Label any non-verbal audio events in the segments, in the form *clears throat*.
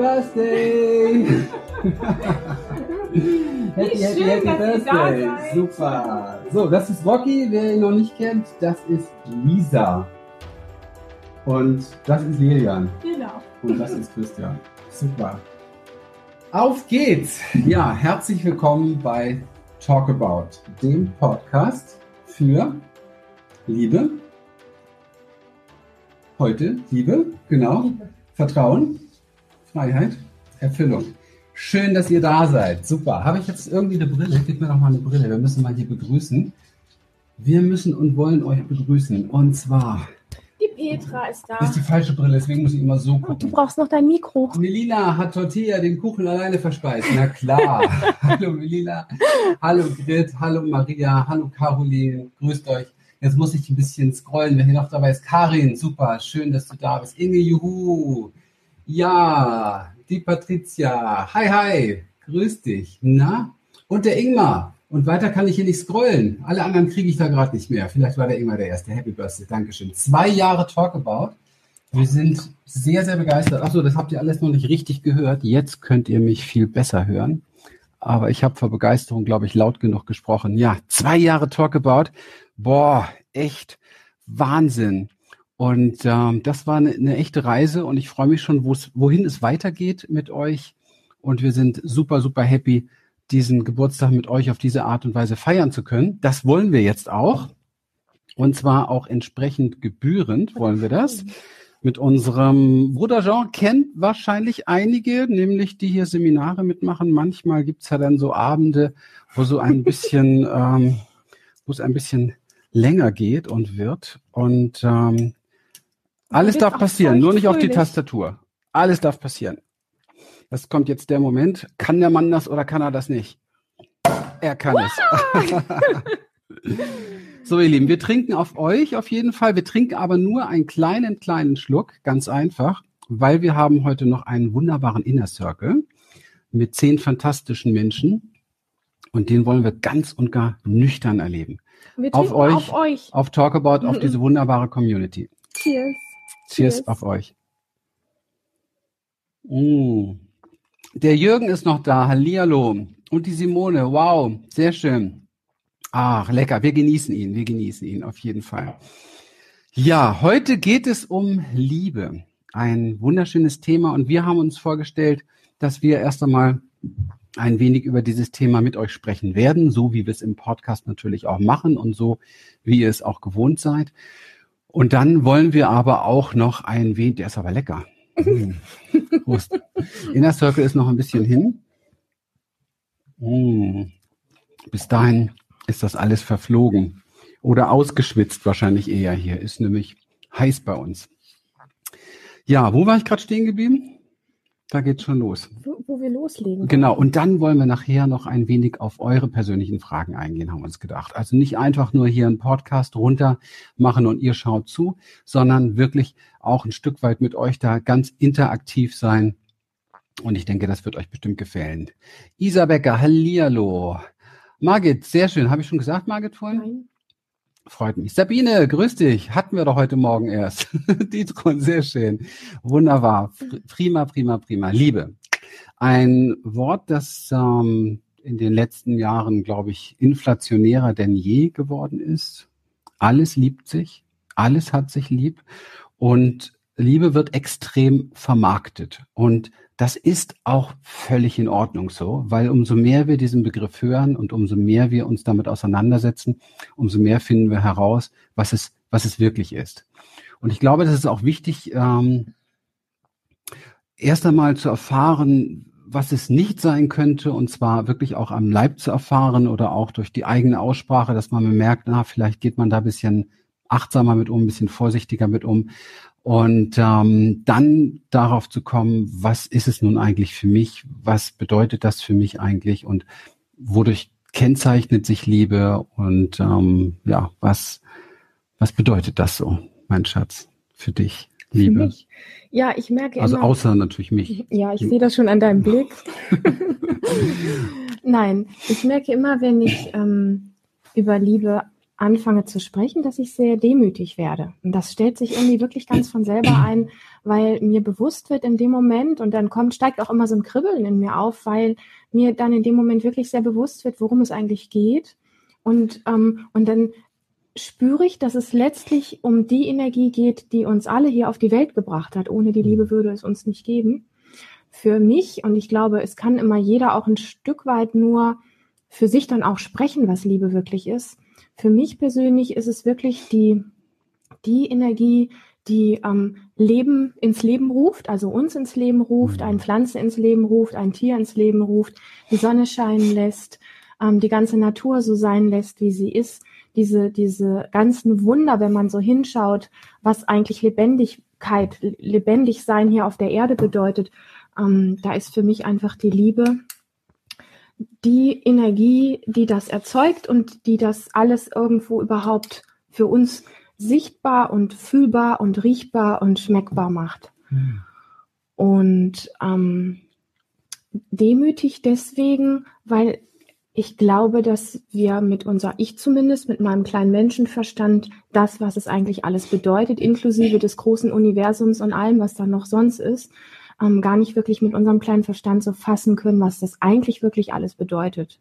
Birthday! *laughs* happy, happy, happy, happy Birthday! Super! So, das ist Rocky. Wer ihn noch nicht kennt, das ist Lisa. Und das ist Lilian. Genau. Und das ist Christian. Super. Auf geht's! Ja, herzlich willkommen bei Talk About, dem Podcast für Liebe. Heute Liebe, genau. Liebe. Vertrauen, Freiheit, Erfüllung. Schön, dass ihr da seid. Super. Habe ich jetzt irgendwie eine Brille? Gib mir doch mal eine Brille. Wir müssen mal hier begrüßen. Wir müssen und wollen euch begrüßen. Und zwar. Die Petra ist da. Das ist die falsche Brille, deswegen muss ich immer so gucken. Du brauchst noch dein Mikro. Melina hat Tortilla den Kuchen alleine verspeist. Na klar. *laughs* hallo Melina. Hallo Grit. Hallo Maria. Hallo Caroline. Grüßt euch. Jetzt muss ich ein bisschen scrollen. Wer hier noch dabei ist, Karin, super, schön, dass du da bist. Inge, juhu. Ja, die Patricia. Hi, hi. Grüß dich. Na? Und der Ingmar. Und weiter kann ich hier nicht scrollen. Alle anderen kriege ich da gerade nicht mehr. Vielleicht war der Ingmar der Erste. Happy Birthday. Dankeschön. Zwei Jahre Talkabout. Wir sind sehr, sehr begeistert. Achso, das habt ihr alles noch nicht richtig gehört. Jetzt könnt ihr mich viel besser hören. Aber ich habe vor Begeisterung, glaube ich, laut genug gesprochen. Ja, zwei Jahre Talkabout boah, echt Wahnsinn. Und ähm, das war eine, eine echte Reise und ich freue mich schon, wohin es weitergeht mit euch. Und wir sind super, super happy, diesen Geburtstag mit euch auf diese Art und Weise feiern zu können. Das wollen wir jetzt auch. Und zwar auch entsprechend gebührend wollen wir das. Mit unserem Bruder Jean kennt wahrscheinlich einige, nämlich die hier Seminare mitmachen. Manchmal gibt's ja dann so Abende, wo so ein bisschen, *laughs* ähm, wo es ein bisschen länger geht und wird. Und ähm, alles darf passieren, nur nicht auf die Tastatur. Alles darf passieren. Das kommt jetzt der Moment. Kann der Mann das oder kann er das nicht? Er kann wow. es. *laughs* *laughs* so, ihr Lieben, wir trinken auf euch auf jeden Fall. Wir trinken aber nur einen kleinen, kleinen Schluck, ganz einfach, weil wir haben heute noch einen wunderbaren Inner Circle mit zehn fantastischen Menschen. Und den wollen wir ganz und gar nüchtern erleben auf euch, auf euch, auf Talkabout, auf diese wunderbare Community. Cheers. Cheers, Cheers. auf euch. Mm. Der Jürgen ist noch da. Hallihallo. Und die Simone. Wow, sehr schön. Ach, lecker. Wir genießen ihn. Wir genießen ihn auf jeden Fall. Ja, heute geht es um Liebe. Ein wunderschönes Thema. Und wir haben uns vorgestellt, dass wir erst einmal ein wenig über dieses Thema mit euch sprechen werden, so wie wir es im Podcast natürlich auch machen und so wie ihr es auch gewohnt seid. Und dann wollen wir aber auch noch ein wenig, der ist aber lecker. Mm. *laughs* Prost. Inner Circle ist noch ein bisschen hin. Mm. Bis dahin ist das alles verflogen oder ausgeschwitzt wahrscheinlich eher hier. Ist nämlich heiß bei uns. Ja, wo war ich gerade stehen geblieben? Da geht's schon los. Wo, wo, wir loslegen. Genau. Und dann wollen wir nachher noch ein wenig auf eure persönlichen Fragen eingehen, haben wir uns gedacht. Also nicht einfach nur hier einen Podcast runter machen und ihr schaut zu, sondern wirklich auch ein Stück weit mit euch da ganz interaktiv sein. Und ich denke, das wird euch bestimmt gefallen. Isa Becker, hallihallo. Margit, sehr schön. Habe ich schon gesagt, Margit, vorhin? Nein. Freut mich. Sabine, grüß dich. Hatten wir doch heute Morgen erst. *laughs* Dietron, sehr schön. Wunderbar. Prima, prima, prima. Liebe. Ein Wort, das ähm, in den letzten Jahren, glaube ich, inflationärer denn je geworden ist. Alles liebt sich. Alles hat sich lieb. Und Liebe wird extrem vermarktet. Und das ist auch völlig in Ordnung so, weil umso mehr wir diesen Begriff hören und umso mehr wir uns damit auseinandersetzen, umso mehr finden wir heraus, was es, was es wirklich ist. Und ich glaube, das ist auch wichtig, ähm, erst einmal zu erfahren, was es nicht sein könnte, und zwar wirklich auch am Leib zu erfahren oder auch durch die eigene Aussprache, dass man merkt, na, vielleicht geht man da ein bisschen achtsamer mit um, ein bisschen vorsichtiger mit um. Und ähm, dann darauf zu kommen, was ist es nun eigentlich für mich? Was bedeutet das für mich eigentlich? Und wodurch kennzeichnet sich Liebe? Und ähm, ja, was, was bedeutet das so, mein Schatz, für dich, Liebe? Für mich? Ja, ich merke Also immer, außer natürlich mich. *laughs* Ja, ich sehe das schon an deinem Blick. *laughs* *laughs* Nein, ich merke immer, wenn ich ähm, über Liebe anfange zu sprechen, dass ich sehr demütig werde. Und das stellt sich irgendwie wirklich ganz von selber ein, weil mir bewusst wird in dem Moment und dann kommt, steigt auch immer so ein Kribbeln in mir auf, weil mir dann in dem Moment wirklich sehr bewusst wird, worum es eigentlich geht. Und, ähm, und dann spüre ich, dass es letztlich um die Energie geht, die uns alle hier auf die Welt gebracht hat. Ohne die Liebe würde es uns nicht geben. Für mich, und ich glaube, es kann immer jeder auch ein Stück weit nur für sich dann auch sprechen, was Liebe wirklich ist. Für mich persönlich ist es wirklich die, die Energie, die ähm, Leben ins Leben ruft, also uns ins Leben ruft, eine Pflanze ins Leben ruft, ein Tier ins Leben ruft, die Sonne scheinen lässt, ähm, die ganze Natur so sein lässt, wie sie ist. Diese, diese ganzen Wunder, wenn man so hinschaut, was eigentlich Lebendigkeit, lebendig sein hier auf der Erde bedeutet, ähm, da ist für mich einfach die Liebe die Energie, die das erzeugt und die das alles irgendwo überhaupt für uns sichtbar und fühlbar und riechbar und schmeckbar macht. Mhm. Und ähm, demütig deswegen, weil ich glaube, dass wir mit unser, ich zumindest, mit meinem kleinen Menschenverstand, das, was es eigentlich alles bedeutet, inklusive des großen Universums und allem, was da noch sonst ist, ähm, gar nicht wirklich mit unserem kleinen Verstand so fassen können, was das eigentlich wirklich alles bedeutet.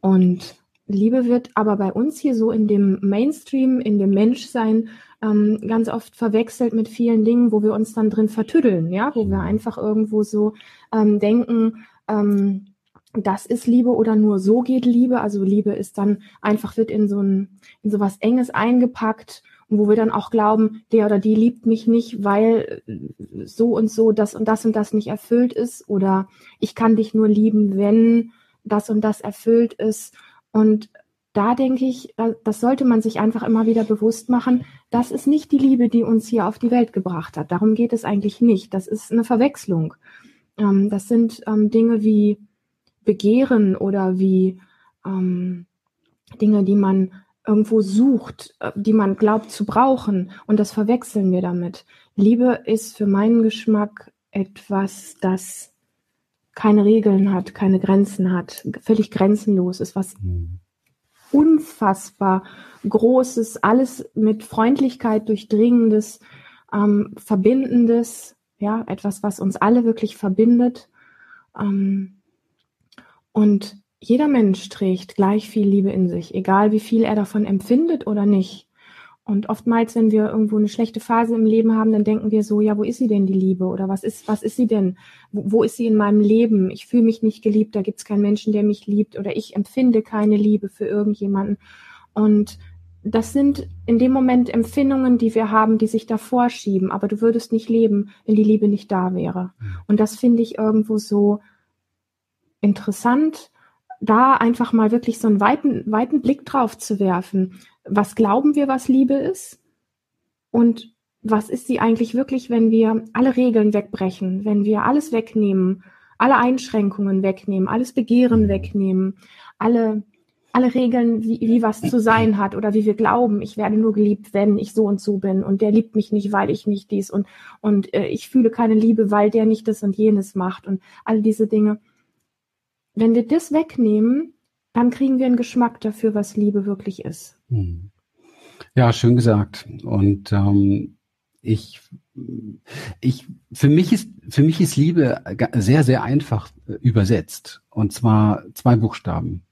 Und Liebe wird aber bei uns hier so in dem Mainstream, in dem Menschsein ähm, ganz oft verwechselt mit vielen Dingen, wo wir uns dann drin vertüddeln, ja, wo wir einfach irgendwo so ähm, denken, ähm, das ist Liebe oder nur so geht Liebe. Also Liebe ist dann einfach wird in so ein in so was Enges eingepackt wo wir dann auch glauben, der oder die liebt mich nicht, weil äh, so und so das und das und das nicht erfüllt ist oder ich kann dich nur lieben, wenn das und das erfüllt ist. Und da denke ich, das sollte man sich einfach immer wieder bewusst machen. Das ist nicht die Liebe, die uns hier auf die Welt gebracht hat. Darum geht es eigentlich nicht. Das ist eine Verwechslung. Ähm, das sind ähm, Dinge wie Begehren oder wie ähm, Dinge, die man irgendwo sucht, äh, die man glaubt zu brauchen. Und das verwechseln wir damit. Liebe ist für meinen Geschmack etwas, das keine Regeln hat, keine Grenzen hat, völlig grenzenlos ist, was mhm. unfassbar Großes, alles mit Freundlichkeit durchdringendes, ähm, Verbindendes, ja, etwas, was uns alle wirklich verbindet. Ähm, und jeder Mensch trägt gleich viel Liebe in sich, egal wie viel er davon empfindet oder nicht. Und oftmals, wenn wir irgendwo eine schlechte Phase im Leben haben, dann denken wir so, ja, wo ist sie denn, die Liebe? Oder was ist, was ist sie denn? Wo, wo ist sie in meinem Leben? Ich fühle mich nicht geliebt, da gibt es keinen Menschen, der mich liebt. Oder ich empfinde keine Liebe für irgendjemanden. Und das sind in dem Moment Empfindungen, die wir haben, die sich davor schieben. Aber du würdest nicht leben, wenn die Liebe nicht da wäre. Und das finde ich irgendwo so interessant da einfach mal wirklich so einen weiten, weiten Blick drauf zu werfen. Was glauben wir, was Liebe ist? Und was ist sie eigentlich wirklich, wenn wir alle Regeln wegbrechen, wenn wir alles wegnehmen, alle Einschränkungen wegnehmen, alles Begehren wegnehmen, alle, alle Regeln, wie, wie was zu sein hat oder wie wir glauben, ich werde nur geliebt, wenn ich so und so bin und der liebt mich nicht, weil ich nicht dies und, und äh, ich fühle keine Liebe, weil der nicht das und jenes macht und all diese Dinge wenn wir das wegnehmen, dann kriegen wir einen Geschmack dafür, was Liebe wirklich ist. Hm. Ja, schön gesagt. Und ähm, ich, ich, für mich ist, für mich ist Liebe sehr, sehr einfach äh, übersetzt. Und zwar zwei Buchstaben.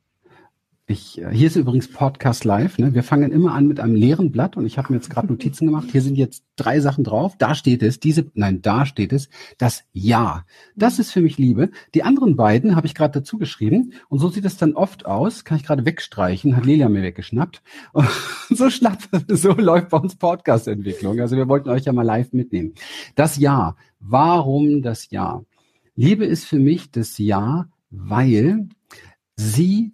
Ich, äh, hier ist übrigens Podcast Live. Ne? Wir fangen immer an mit einem leeren Blatt und ich habe mir jetzt gerade Notizen gemacht. Hier sind jetzt drei Sachen drauf. Da steht es, diese, nein, da steht es, das Ja. Das ist für mich Liebe. Die anderen beiden habe ich gerade dazu geschrieben und so sieht es dann oft aus. Kann ich gerade wegstreichen, hat Lelia mir weggeschnappt. *laughs* Und so schlapp, *laughs* so läuft bei uns Podcast-Entwicklung. Also wir wollten euch ja mal live mitnehmen. Das Ja. Warum das Ja? Liebe ist für mich das Ja, weil sie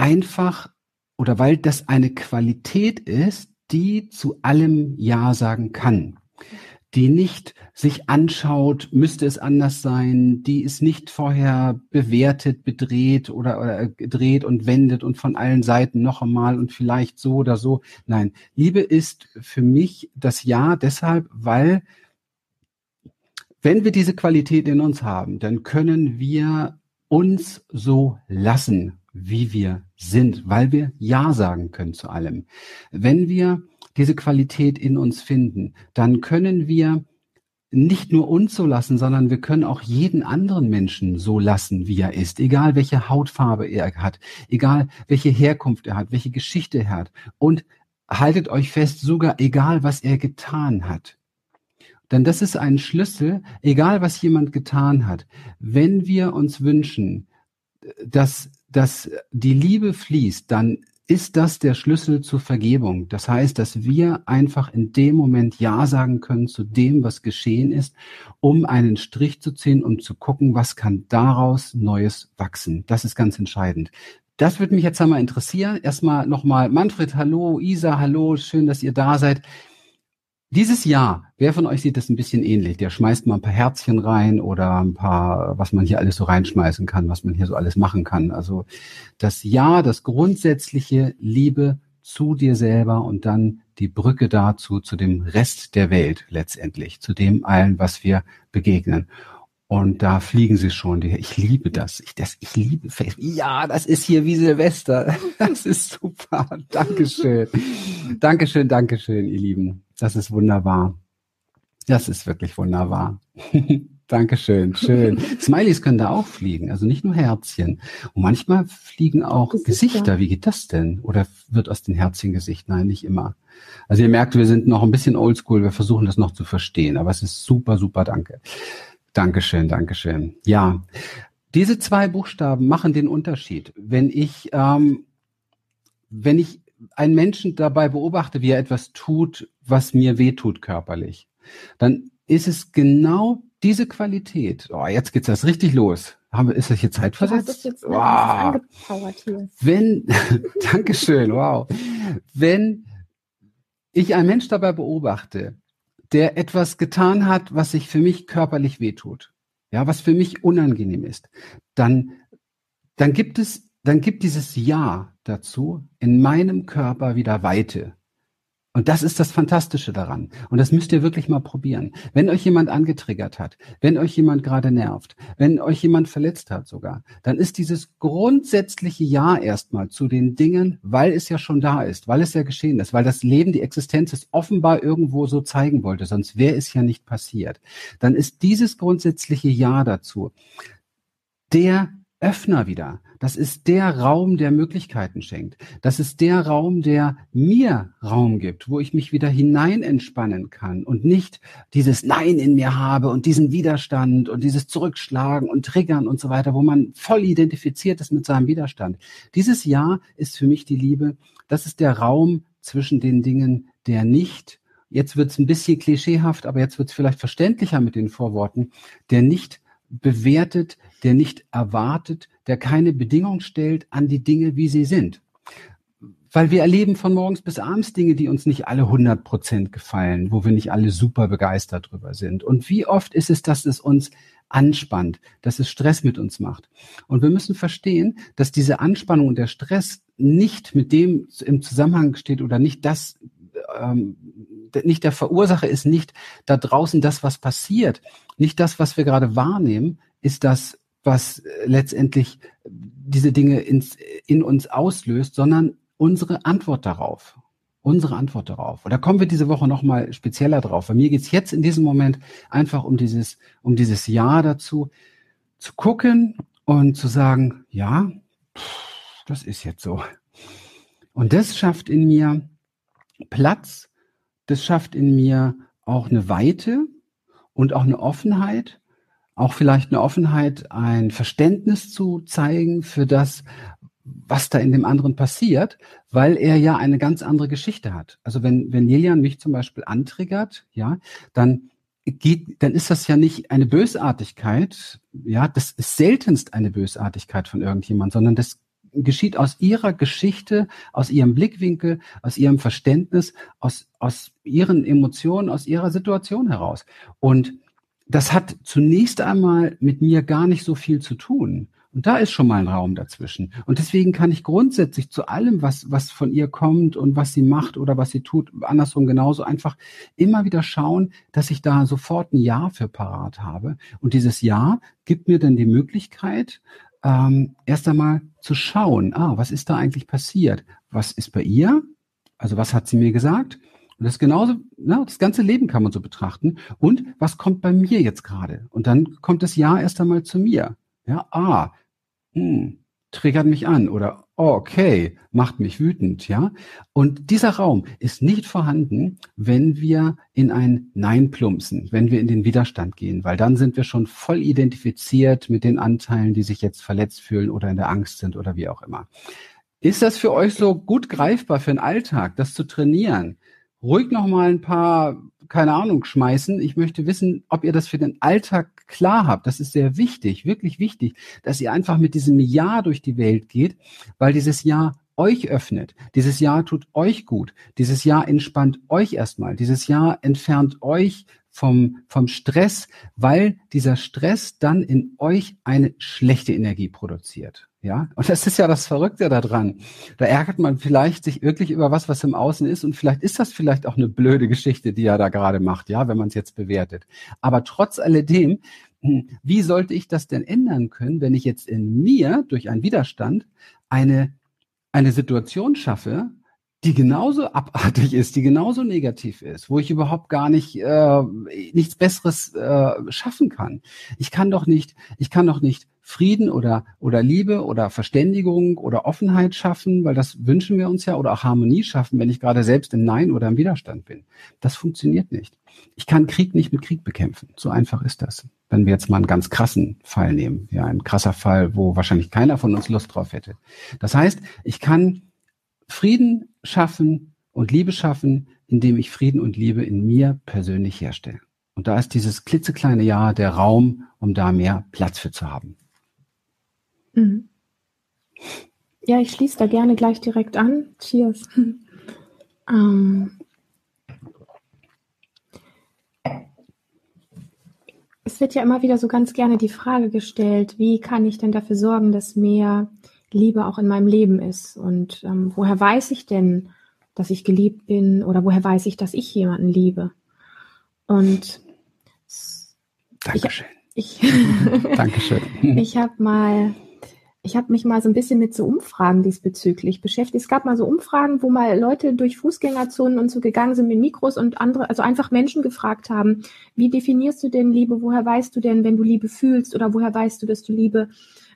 einfach oder weil das eine Qualität ist, die zu allem Ja sagen kann die nicht sich anschaut, müsste es anders sein, die es nicht vorher bewertet, bedreht oder, oder dreht und wendet und von allen Seiten noch einmal und vielleicht so oder so. Nein, Liebe ist für mich das Ja deshalb, weil wenn wir diese Qualität in uns haben, dann können wir uns so lassen, wie wir sind, weil wir Ja sagen können zu allem. Wenn wir diese Qualität in uns finden, dann können wir nicht nur uns so lassen, sondern wir können auch jeden anderen Menschen so lassen, wie er ist, egal welche Hautfarbe er hat, egal welche Herkunft er hat, welche Geschichte er hat. Und haltet euch fest, sogar egal was er getan hat. Denn das ist ein Schlüssel, egal was jemand getan hat. Wenn wir uns wünschen, dass, dass die Liebe fließt, dann ist das der Schlüssel zur Vergebung. Das heißt, dass wir einfach in dem Moment Ja sagen können zu dem, was geschehen ist, um einen Strich zu ziehen, um zu gucken, was kann daraus Neues wachsen. Das ist ganz entscheidend. Das würde mich jetzt einmal interessieren. Erstmal nochmal Manfred, hallo, Isa, hallo, schön, dass ihr da seid. Dieses Jahr, wer von euch sieht das ein bisschen ähnlich? Der schmeißt mal ein paar Herzchen rein oder ein paar, was man hier alles so reinschmeißen kann, was man hier so alles machen kann. Also das Ja, das grundsätzliche Liebe zu dir selber und dann die Brücke dazu, zu dem Rest der Welt letztendlich, zu dem allen, was wir begegnen. Und da fliegen sie schon. Ich liebe das. Ich, das, ich liebe Facebook. Ja, das ist hier wie Silvester. *laughs* Das ist super. Dankeschön. Dankeschön, Dankeschön, ihr Lieben. Das ist wunderbar. Das ist wirklich wunderbar. *laughs* Dankeschön, schön. Smileys können da auch fliegen, also nicht nur Herzchen. Und manchmal fliegen auch Gesichter. Gesichter. Wie geht das denn? Oder wird aus den Herzchen Gesicht? Nein, nicht immer. Also ihr merkt, wir sind noch ein bisschen oldschool, wir versuchen das noch zu verstehen, aber es ist super, super, danke. Dankeschön, Dankeschön. Ja, diese zwei Buchstaben machen den Unterschied. Wenn ich, ähm, wenn ich einen Menschen dabei beobachte, wie er etwas tut, was mir wehtut körperlich, dann ist es genau diese Qualität. Oh, jetzt geht's das richtig los. Haben wir, ist das hier zeitversetzt? Ja, wow. Wenn, *laughs* Dankeschön, wow. Wenn ich einen Mensch dabei beobachte, der etwas getan hat, was sich für mich körperlich wehtut, ja, was für mich unangenehm ist, dann, dann gibt es, dann gibt dieses Ja dazu in meinem Körper wieder Weite. Und das ist das Fantastische daran. Und das müsst ihr wirklich mal probieren. Wenn euch jemand angetriggert hat, wenn euch jemand gerade nervt, wenn euch jemand verletzt hat sogar, dann ist dieses grundsätzliche Ja erstmal zu den Dingen, weil es ja schon da ist, weil es ja geschehen ist, weil das Leben, die Existenz es offenbar irgendwo so zeigen wollte, sonst wäre es ja nicht passiert. Dann ist dieses grundsätzliche Ja dazu der Öffner wieder. Das ist der Raum, der Möglichkeiten schenkt. Das ist der Raum, der mir Raum gibt, wo ich mich wieder hinein entspannen kann und nicht dieses Nein in mir habe und diesen Widerstand und dieses Zurückschlagen und Triggern und so weiter, wo man voll identifiziert ist mit seinem Widerstand. Dieses Ja ist für mich die Liebe. Das ist der Raum zwischen den Dingen, der nicht Jetzt wird es ein bisschen klischeehaft, aber jetzt wird es vielleicht verständlicher mit den Vorworten, der nicht bewertet, der nicht erwartet, der keine Bedingung stellt an die Dinge, wie sie sind. Weil wir erleben von morgens bis abends Dinge, die uns nicht alle 100 Prozent gefallen, wo wir nicht alle super begeistert drüber sind. Und wie oft ist es, dass es uns anspannt, dass es Stress mit uns macht. Und wir müssen verstehen, dass diese Anspannung und der Stress nicht mit dem im Zusammenhang steht oder nicht das, ähm, nicht der Verursacher ist nicht da draußen das, was passiert, nicht das, was wir gerade wahrnehmen, ist das, was äh, letztendlich diese Dinge ins, in uns auslöst, sondern unsere Antwort darauf. Unsere Antwort darauf. Und da kommen wir diese Woche nochmal spezieller drauf. Bei mir geht's jetzt in diesem Moment einfach um dieses, um dieses Ja dazu, zu gucken und zu sagen, ja, das ist jetzt so. Und das schafft in mir Platz, das schafft in mir auch eine Weite, und auch eine Offenheit, auch vielleicht eine Offenheit, ein Verständnis zu zeigen für das, was da in dem anderen passiert, weil er ja eine ganz andere Geschichte hat. Also wenn, wenn Lilian mich zum Beispiel antriggert, ja, dann geht, dann ist das ja nicht eine Bösartigkeit, ja, das ist seltenst eine Bösartigkeit von irgendjemand, sondern das geschieht aus ihrer Geschichte, aus ihrem Blickwinkel, aus ihrem Verständnis, aus, aus ihren Emotionen, aus ihrer Situation heraus. Und das hat zunächst einmal mit mir gar nicht so viel zu tun. Und da ist schon mal ein Raum dazwischen. Und deswegen kann ich grundsätzlich zu allem, was, was von ihr kommt und was sie macht oder was sie tut, andersrum genauso einfach immer wieder schauen, dass ich da sofort ein Ja für parat habe. Und dieses Ja gibt mir dann die Möglichkeit, ähm, erst einmal zu schauen, ah, was ist da eigentlich passiert? Was ist bei ihr? Also was hat sie mir gesagt? Und das genauso, ne, das ganze Leben kann man so betrachten. Und was kommt bei mir jetzt gerade? Und dann kommt das Ja erst einmal zu mir. Ja, ah, hm, triggert mich an oder okay, macht mich wütend, ja. Und dieser Raum ist nicht vorhanden, wenn wir in ein Nein plumpsen, wenn wir in den Widerstand gehen, weil dann sind wir schon voll identifiziert mit den Anteilen, die sich jetzt verletzt fühlen oder in der Angst sind oder wie auch immer. Ist das für euch so gut greifbar für den Alltag, das zu trainieren? Ruhig noch mal ein paar keine Ahnung, schmeißen. Ich möchte wissen, ob ihr das für den Alltag klar habt. Das ist sehr wichtig, wirklich wichtig, dass ihr einfach mit diesem Ja durch die Welt geht, weil dieses Ja euch öffnet. Dieses Ja tut euch gut. Dieses Ja entspannt euch erstmal. Dieses Ja entfernt euch vom, vom Stress, weil dieser Stress dann in euch eine schlechte Energie produziert. Ja, und das ist ja das Verrückte daran. Da ärgert man vielleicht sich wirklich über was, was im Außen ist. Und vielleicht ist das vielleicht auch eine blöde Geschichte, die er da gerade macht, ja, wenn man es jetzt bewertet. Aber trotz alledem, hm, wie sollte ich das denn ändern können, wenn ich jetzt in mir durch einen Widerstand eine, eine Situation schaffe, die genauso abartig ist, die genauso negativ ist, wo ich überhaupt gar nicht äh, nichts Besseres äh, schaffen kann. Ich kann doch nicht, ich kann doch nicht Frieden oder, oder Liebe oder Verständigung oder Offenheit schaffen, weil das wünschen wir uns ja, oder auch Harmonie schaffen, wenn ich gerade selbst im Nein oder im Widerstand bin. Das funktioniert nicht. Ich kann Krieg nicht mit Krieg bekämpfen. So einfach ist das. Wenn wir jetzt mal einen ganz krassen Fall nehmen, ja, ein krasser Fall, wo wahrscheinlich keiner von uns Lust drauf hätte. Das heißt, ich kann Frieden schaffen und Liebe schaffen, indem ich Frieden und Liebe in mir persönlich herstelle. Und da ist dieses klitzekleine Ja der Raum, um da mehr Platz für zu haben. Mhm. Ja, ich schließe da gerne gleich direkt an. Cheers. *laughs* ähm, es wird ja immer wieder so ganz gerne die Frage gestellt, wie kann ich denn dafür sorgen, dass mehr Liebe auch in meinem Leben ist? Und ähm, woher weiß ich denn, dass ich geliebt bin? Oder woher weiß ich, dass ich jemanden liebe? Und Dankeschön. Ich, ich, *laughs* Dankeschön. ich habe mal ich habe mich mal so ein bisschen mit so Umfragen diesbezüglich beschäftigt. Es gab mal so Umfragen, wo mal Leute durch Fußgängerzonen und so gegangen sind mit Mikros und andere, also einfach Menschen gefragt haben, wie definierst du denn Liebe? Woher weißt du denn, wenn du Liebe fühlst? Oder woher weißt du, dass du Liebe,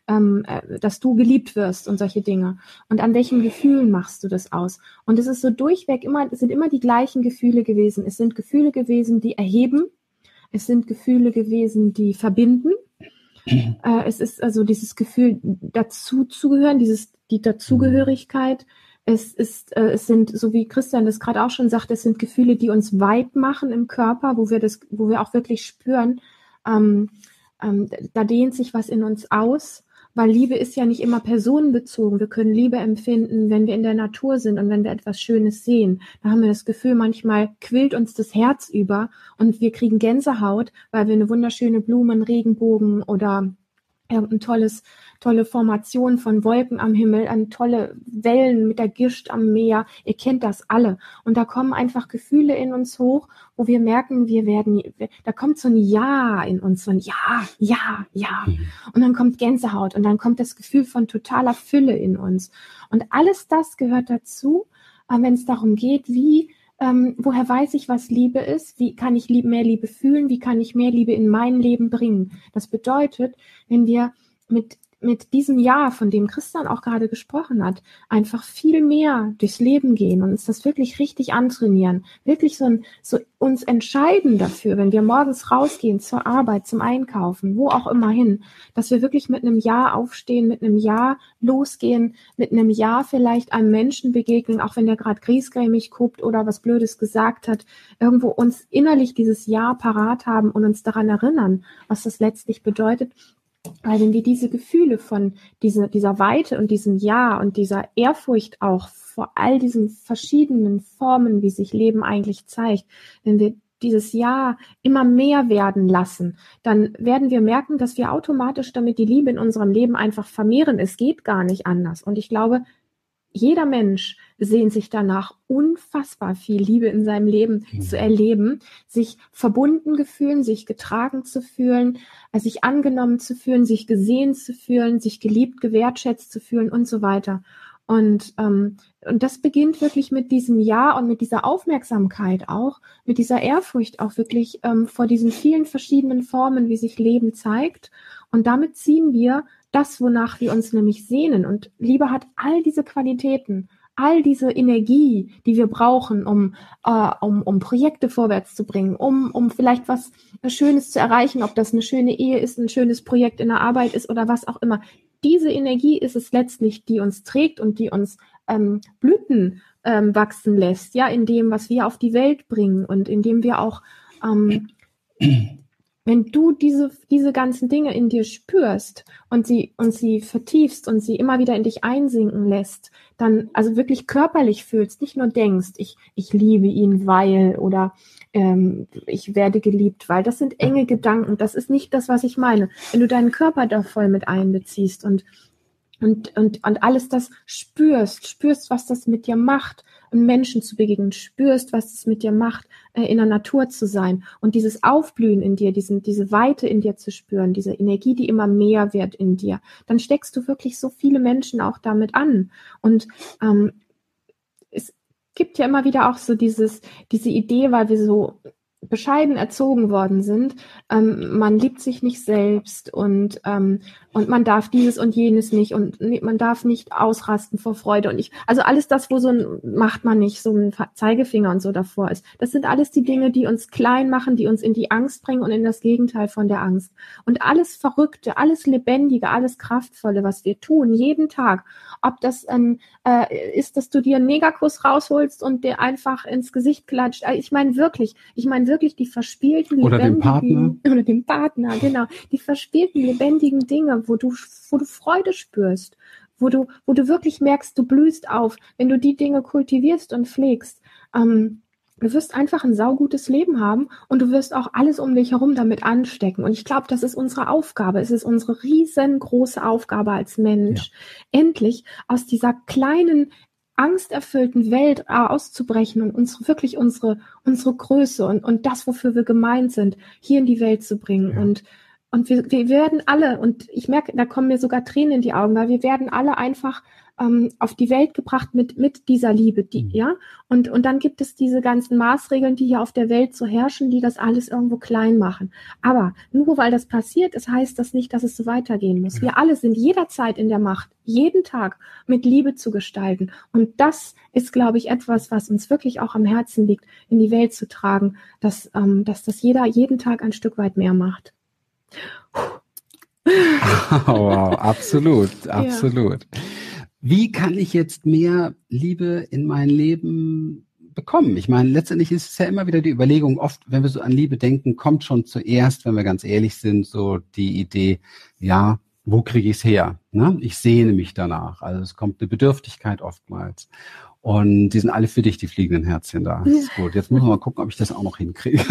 ähm, äh, dass du geliebt wirst und solche Dinge? Und an welchen Gefühlen machst du das aus? Und es ist so durchweg immer, es sind immer die gleichen Gefühle gewesen. Es sind Gefühle gewesen, die erheben. Es sind Gefühle gewesen, die verbinden *clears throat* äh, es ist also dieses Gefühl, dazu zu gehören, dieses, die Dazugehörigkeit. Es ist, äh, es sind, so wie Christian das gerade auch schon sagt, es sind Gefühle, die uns weit machen im Körper, wo wir das, wo wir auch wirklich spüren, ähm, ähm, da dehnt sich was in uns aus weil Liebe ist ja nicht immer personenbezogen. Wir können Liebe empfinden, wenn wir in der Natur sind und wenn wir etwas Schönes sehen. Da haben wir das Gefühl, manchmal quillt uns das Herz über und wir kriegen Gänsehaut, weil wir eine wunderschöne Blumen, Regenbogen oder irgendein tolles tolle Formation von Wolken am Himmel, an tolle Wellen mit der Gischt am Meer. Ihr kennt das alle. Und da kommen einfach Gefühle in uns hoch, wo wir merken, wir werden, da kommt so ein Ja in uns, so ein Ja, Ja, Ja. Mhm. Und dann kommt Gänsehaut und dann kommt das Gefühl von totaler Fülle in uns. Und alles das gehört dazu, äh, wenn es darum geht, wie ähm, woher weiß ich, was Liebe ist? Wie kann ich mehr Liebe fühlen? Wie kann ich mehr Liebe in mein Leben bringen? Das bedeutet, wenn wir mit mit diesem Jahr, von dem Christian auch gerade gesprochen hat, einfach viel mehr durchs Leben gehen und uns das wirklich richtig antrainieren, wirklich so, ein, so uns entscheiden dafür, wenn wir morgens rausgehen zur Arbeit, zum Einkaufen, wo auch immer hin, dass wir wirklich mit einem Jahr aufstehen, mit einem Jahr losgehen, mit einem Jahr vielleicht einem Menschen begegnen, auch wenn der gerade griesgrämig guckt oder was Blödes gesagt hat, irgendwo uns innerlich dieses Jahr parat haben und uns daran erinnern, was das letztlich bedeutet weil wenn wir diese Gefühle von dieser, dieser Weite und diesem Ja und dieser Ehrfurcht auch vor all diesen verschiedenen Formen, wie sich Leben eigentlich zeigt, wenn wir dieses Ja immer mehr werden lassen, dann werden wir merken, dass wir automatisch damit die Liebe in unserem Leben einfach vermehren. Es geht gar nicht anders. Und ich glaube, jeder Mensch sehnt sich danach, unfassbar viel Liebe in seinem Leben mhm. zu erleben, sich verbunden gefühlen, sich getragen zu fühlen, äh, sich angenommen zu fühlen, sich gesehen zu fühlen, sich geliebt, gewertschätzt zu fühlen und so weiter. Und, ähm, und das beginnt wirklich mit diesem Ja und mit dieser Aufmerksamkeit auch, mit dieser Ehrfurcht auch wirklich ähm, vor diesen vielen verschiedenen Formen, wie sich Leben zeigt. Und damit ziehen wir das, wonach wir uns nämlich sehnen. Und Liebe hat all diese Qualitäten, all diese Energie, die wir brauchen, um, äh, um, um Projekte vorwärts zu bringen, um, um vielleicht was Schönes zu erreichen, ob das eine schöne Ehe ist, ein schönes Projekt in der Arbeit ist oder was auch immer. Diese Energie ist es letztlich, die uns trägt und die uns ähm, Blüten ähm, wachsen lässt, ja, in dem, was wir auf die Welt bringen und in dem wir auch ähm, wenn du diese, diese ganzen Dinge in dir spürst und sie, und sie vertiefst und sie immer wieder in dich einsinken lässt, dann also wirklich körperlich fühlst, nicht nur denkst, ich, ich liebe ihn, weil oder ähm, ich werde geliebt, weil das sind enge Gedanken, das ist nicht das, was ich meine. Wenn du deinen Körper da voll mit einbeziehst und und, und, und alles das spürst, spürst, was das mit dir macht, Menschen zu begegnen, spürst, was es mit dir macht, äh, in der Natur zu sein und dieses Aufblühen in dir, diesen, diese Weite in dir zu spüren, diese Energie, die immer mehr wird in dir, dann steckst du wirklich so viele Menschen auch damit an. Und ähm, es gibt ja immer wieder auch so dieses, diese Idee, weil wir so bescheiden erzogen worden sind, ähm, man liebt sich nicht selbst und ähm, und man darf dieses und jenes nicht und man darf nicht ausrasten vor Freude und ich also alles das, wo so ein macht man nicht so ein Zeigefinger und so davor ist. Das sind alles die Dinge, die uns klein machen, die uns in die Angst bringen und in das Gegenteil von der Angst. Und alles Verrückte, alles Lebendige, alles Kraftvolle, was wir tun, jeden Tag, ob das ein, äh, ist, dass du dir einen Negakuss rausholst und der einfach ins Gesicht klatscht. Ich meine wirklich, ich meine wirklich die verspielten oder lebendigen, dem Partner *laughs* oder dem Partner, genau, die verspielten lebendigen Dinge, wo du, wo du Freude spürst, wo du, wo du wirklich merkst, du blühst auf, wenn du die Dinge kultivierst und pflegst. Ähm, du wirst einfach ein saugutes Leben haben und du wirst auch alles um dich herum damit anstecken. Und ich glaube, das ist unsere Aufgabe. Es ist unsere riesengroße Aufgabe als Mensch, ja. endlich aus dieser kleinen angsterfüllten Welt auszubrechen und uns wirklich unsere unsere Größe und und das, wofür wir gemeint sind, hier in die Welt zu bringen ja. und und wir, wir werden alle, und ich merke, da kommen mir sogar Tränen in die Augen, weil wir werden alle einfach ähm, auf die Welt gebracht mit, mit dieser Liebe, die, mhm. ja. Und, und dann gibt es diese ganzen Maßregeln, die hier auf der Welt so herrschen, die das alles irgendwo klein machen. Aber nur weil das passiert ist, heißt das nicht, dass es so weitergehen muss. Ja. Wir alle sind jederzeit in der Macht, jeden Tag mit Liebe zu gestalten. Und das ist, glaube ich, etwas, was uns wirklich auch am Herzen liegt, in die Welt zu tragen, dass, ähm, dass das jeder jeden Tag ein Stück weit mehr macht. *laughs* wow, absolut, absolut. Ja. Wie kann ich jetzt mehr Liebe in mein Leben bekommen? Ich meine, letztendlich ist es ja immer wieder die Überlegung, oft, wenn wir so an Liebe denken, kommt schon zuerst, wenn wir ganz ehrlich sind, so die Idee, ja, wo kriege ich es her? Ne? Ich sehne mich danach. Also es kommt eine Bedürftigkeit oftmals. Und die sind alle für dich, die fliegenden Herzchen da. Das ist gut. Jetzt muss man mal gucken, ob ich das auch noch hinkriege.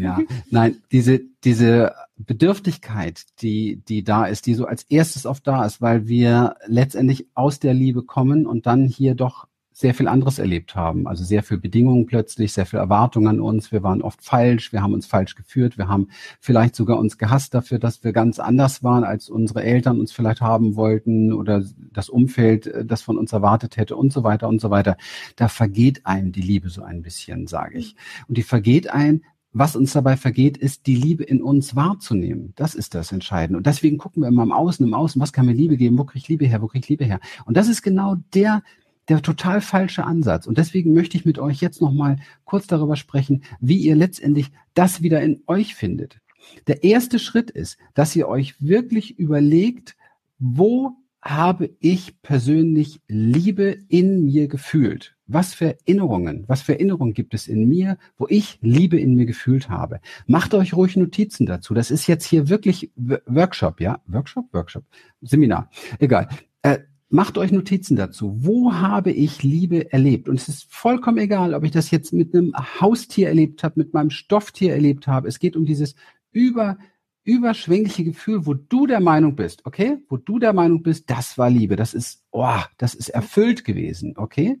ja. Nein, diese, diese Bedürftigkeit, die, die da ist, die so als erstes oft da ist, weil wir letztendlich aus der Liebe kommen und dann hier doch sehr viel anderes erlebt haben. Also sehr viel Bedingungen plötzlich, sehr viel Erwartungen an uns. Wir waren oft falsch, wir haben uns falsch geführt, wir haben vielleicht sogar uns gehasst dafür, dass wir ganz anders waren, als unsere Eltern uns vielleicht haben wollten oder das Umfeld äh, das von uns erwartet hätte und so weiter und so weiter. Da vergeht einem die Liebe so ein bisschen, sage ich. Und die vergeht ein, was uns dabei vergeht, ist die Liebe in uns wahrzunehmen. Das ist das Entscheidende. Und deswegen gucken wir immer im Außen, im Außen, was kann mir Liebe geben? Wo kriege ich Liebe her? Wo kriege ich Liebe her? Und das ist genau der der total falsche Ansatz. Und deswegen möchte ich mit euch jetzt nochmal kurz darüber sprechen, wie ihr letztendlich das wieder in euch findet. Der erste Schritt ist, dass ihr euch wirklich überlegt, wo habe ich persönlich Liebe in mir gefühlt? Was für Erinnerungen, was für Erinnerungen gibt es in mir, wo ich Liebe in mir gefühlt habe? Macht euch ruhig Notizen dazu. Das ist jetzt hier wirklich Workshop, ja? Workshop, Workshop, Seminar, egal. Äh, Macht euch Notizen dazu. Wo habe ich Liebe erlebt? Und es ist vollkommen egal, ob ich das jetzt mit einem Haustier erlebt habe, mit meinem Stofftier erlebt habe. Es geht um dieses über überschwängliche Gefühl, wo du der Meinung bist, okay, wo du der Meinung bist, das war Liebe, das ist, oh, das ist erfüllt gewesen, okay?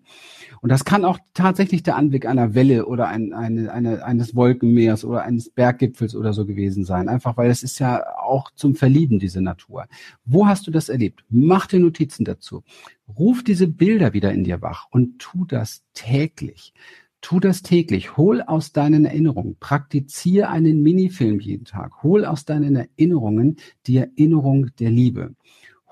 Und das kann auch tatsächlich der Anblick einer Welle oder ein, eine, eine, eines Wolkenmeers oder eines Berggipfels oder so gewesen sein, einfach weil es ist ja auch zum Verlieben, diese Natur. Wo hast du das erlebt? Mach dir Notizen dazu. Ruf diese Bilder wieder in dir wach und tu das täglich. Tu das täglich. Hol aus deinen Erinnerungen. Praktiziere einen Minifilm jeden Tag. Hol aus deinen Erinnerungen die Erinnerung der Liebe.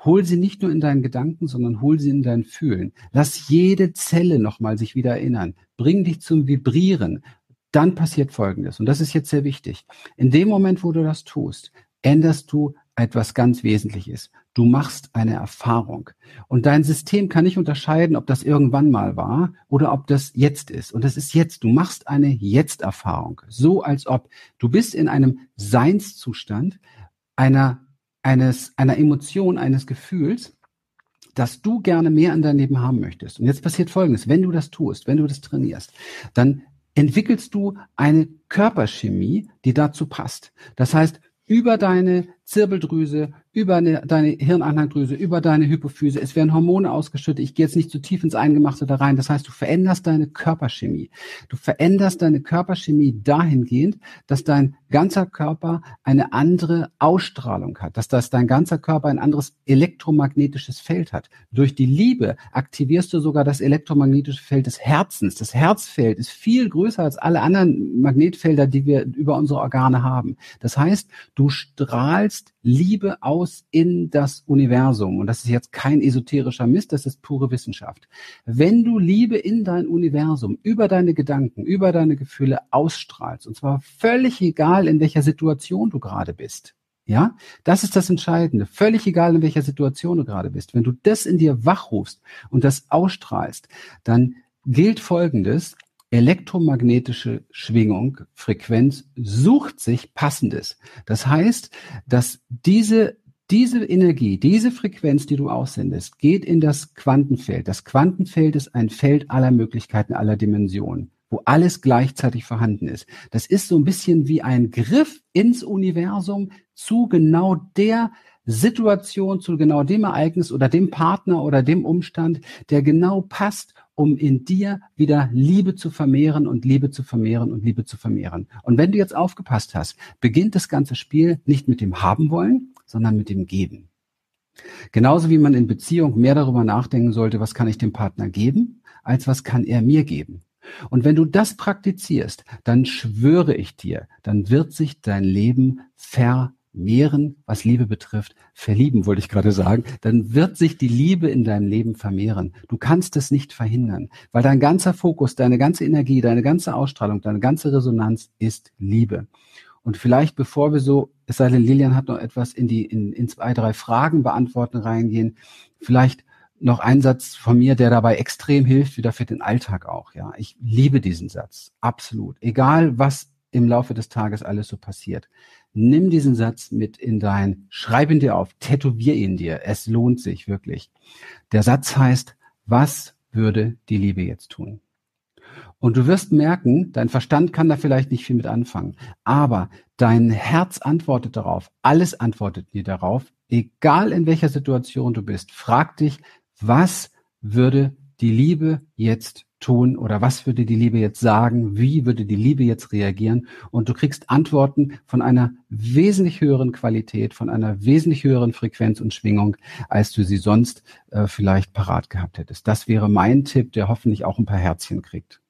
Hol sie nicht nur in deinen Gedanken, sondern hol sie in dein Fühlen. Lass jede Zelle nochmal sich wieder erinnern. Bring dich zum Vibrieren. Dann passiert Folgendes. Und das ist jetzt sehr wichtig. In dem Moment, wo du das tust, änderst du etwas ganz Wesentliches. Du machst eine Erfahrung. Und dein System kann nicht unterscheiden, ob das irgendwann mal war oder ob das jetzt ist. Und das ist jetzt. Du machst eine Jetzt-Erfahrung. So als ob du bist in einem Seinszustand einer, eines, einer Emotion, eines Gefühls, dass du gerne mehr in deinem Leben haben möchtest. Und jetzt passiert Folgendes. Wenn du das tust, wenn du das trainierst, dann entwickelst du eine Körperchemie, die dazu passt. Das heißt, über deine Zirbeldrüse, über eine, deine Hirnanhangdrüse, über deine Hypophyse. Es werden Hormone ausgeschüttet. Ich gehe jetzt nicht zu tief ins Eingemachte da rein. Das heißt, du veränderst deine Körperchemie. Du veränderst deine Körperchemie dahingehend, dass dein ganzer Körper eine andere Ausstrahlung hat, dass das dein ganzer Körper ein anderes elektromagnetisches Feld hat. Durch die Liebe aktivierst du sogar das elektromagnetische Feld des Herzens. Das Herzfeld ist viel größer als alle anderen Magnetfelder, die wir über unsere Organe haben. Das heißt, du strahlst Liebe aus in das Universum. Und das ist jetzt kein esoterischer Mist, das ist pure Wissenschaft. Wenn du Liebe in dein Universum über deine Gedanken, über deine Gefühle ausstrahlst, und zwar völlig egal, in welcher Situation du gerade bist, ja, das ist das Entscheidende. Völlig egal, in welcher Situation du gerade bist. Wenn du das in dir wachrufst und das ausstrahlst, dann gilt Folgendes elektromagnetische Schwingung, Frequenz sucht sich passendes. Das heißt, dass diese diese Energie, diese Frequenz, die du aussendest, geht in das Quantenfeld. Das Quantenfeld ist ein Feld aller Möglichkeiten, aller Dimensionen, wo alles gleichzeitig vorhanden ist. Das ist so ein bisschen wie ein Griff ins Universum zu genau der Situation, zu genau dem Ereignis oder dem Partner oder dem Umstand, der genau passt um in dir wieder Liebe zu vermehren und Liebe zu vermehren und Liebe zu vermehren. Und wenn du jetzt aufgepasst hast, beginnt das ganze Spiel nicht mit dem Haben wollen, sondern mit dem Geben. Genauso wie man in Beziehung mehr darüber nachdenken sollte, was kann ich dem Partner geben, als was kann er mir geben. Und wenn du das praktizierst, dann schwöre ich dir, dann wird sich dein Leben ver mehren, was Liebe betrifft, verlieben, wollte ich gerade sagen, dann wird sich die Liebe in deinem Leben vermehren. Du kannst es nicht verhindern, weil dein ganzer Fokus, deine ganze Energie, deine ganze Ausstrahlung, deine ganze Resonanz ist Liebe. Und vielleicht, bevor wir so, es sei denn, Lilian hat noch etwas in die, in, in zwei, drei Fragen beantworten reingehen, vielleicht noch ein Satz von mir, der dabei extrem hilft, wieder für den Alltag auch, ja. Ich liebe diesen Satz. Absolut. Egal, was im Laufe des Tages alles so passiert. Nimm diesen Satz mit in dein, schreib ihn dir auf, tätowier ihn dir. Es lohnt sich wirklich. Der Satz heißt, was würde die Liebe jetzt tun? Und du wirst merken, dein Verstand kann da vielleicht nicht viel mit anfangen, aber dein Herz antwortet darauf, alles antwortet dir darauf, egal in welcher Situation du bist. Frag dich, was würde die Liebe jetzt tun oder was würde die Liebe jetzt sagen, wie würde die Liebe jetzt reagieren und du kriegst Antworten von einer wesentlich höheren Qualität, von einer wesentlich höheren Frequenz und Schwingung, als du sie sonst äh, vielleicht parat gehabt hättest. Das wäre mein Tipp, der hoffentlich auch ein paar Herzchen kriegt.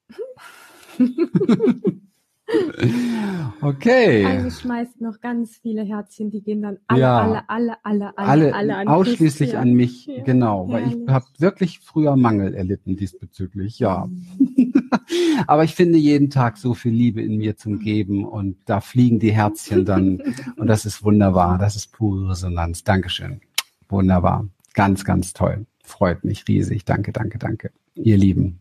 *laughs* *laughs* Okay. Also schmeißt noch ganz viele Herzchen, die gehen dann alle, ja. alle, alle, alle, alle, alle an Ausschließlich Christian. an mich, ja. genau. Weil ich habe wirklich früher Mangel erlitten diesbezüglich, ja. Mhm. *laughs* Aber ich finde jeden Tag so viel Liebe in mir zum Geben und da fliegen die Herzchen dann *laughs* und das ist wunderbar. Das ist pure Resonanz. Dankeschön. Wunderbar. Ganz, ganz toll. Freut mich riesig. Danke, danke, danke. Ihr Lieben.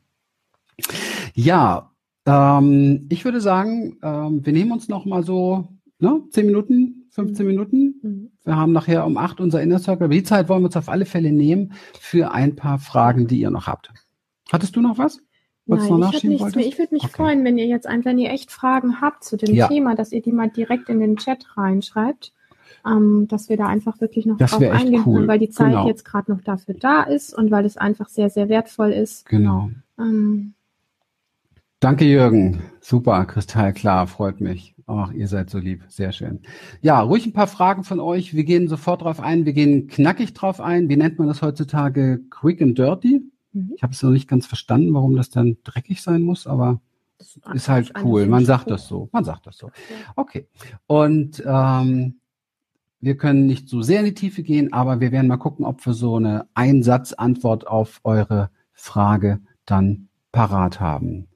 Ja, ähm, ich würde sagen, ähm, wir nehmen uns noch mal so ne, 10 Minuten, 15 mhm. Minuten. Mhm. Wir haben nachher um 8 unser Inner Circle. Aber die Zeit wollen wir uns auf alle Fälle nehmen für ein paar Fragen, die ihr noch habt. Hattest du noch was? Nein, noch ich, nichts mehr. ich würde mich okay. freuen, wenn ihr jetzt, wenn ihr echt Fragen habt zu dem ja. Thema, dass ihr die mal direkt in den Chat reinschreibt. ähm, dass wir da einfach wirklich noch das drauf eingehen cool. können, weil die Zeit genau. jetzt gerade noch dafür da ist und weil es einfach sehr, sehr wertvoll ist. Genau. Ähm, Danke, Jürgen. Super, kristallklar, freut mich. Ach, ihr seid so lieb, sehr schön. Ja, ruhig ein paar Fragen von euch. Wir gehen sofort drauf ein. Wir gehen knackig drauf ein. Wie nennt man das heutzutage? Quick and dirty? Mhm. Ich habe es noch nicht ganz verstanden, warum das dann dreckig sein muss, aber ist halt cool. Man sagt das so. Man sagt das so. Okay. Und ähm, wir können nicht so sehr in die Tiefe gehen, aber wir werden mal gucken, ob wir so eine Einsatzantwort auf eure Frage dann parat haben.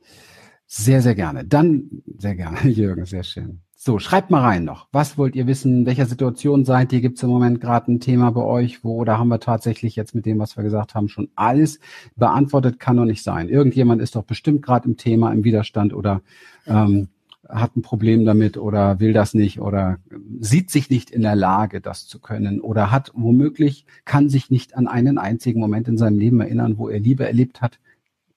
Sehr, sehr gerne. Dann sehr gerne, *laughs* Jürgen, sehr schön. So, schreibt mal rein noch. Was wollt ihr wissen? In welcher Situation seid ihr? Gibt es im Moment gerade ein Thema bei euch, wo oder haben wir tatsächlich jetzt mit dem, was wir gesagt haben, schon alles beantwortet? Kann doch nicht sein. Irgendjemand ist doch bestimmt gerade im Thema, im Widerstand oder ähm, hat ein Problem damit oder will das nicht oder sieht sich nicht in der Lage, das zu können oder hat womöglich, kann sich nicht an einen einzigen Moment in seinem Leben erinnern, wo er Liebe erlebt hat.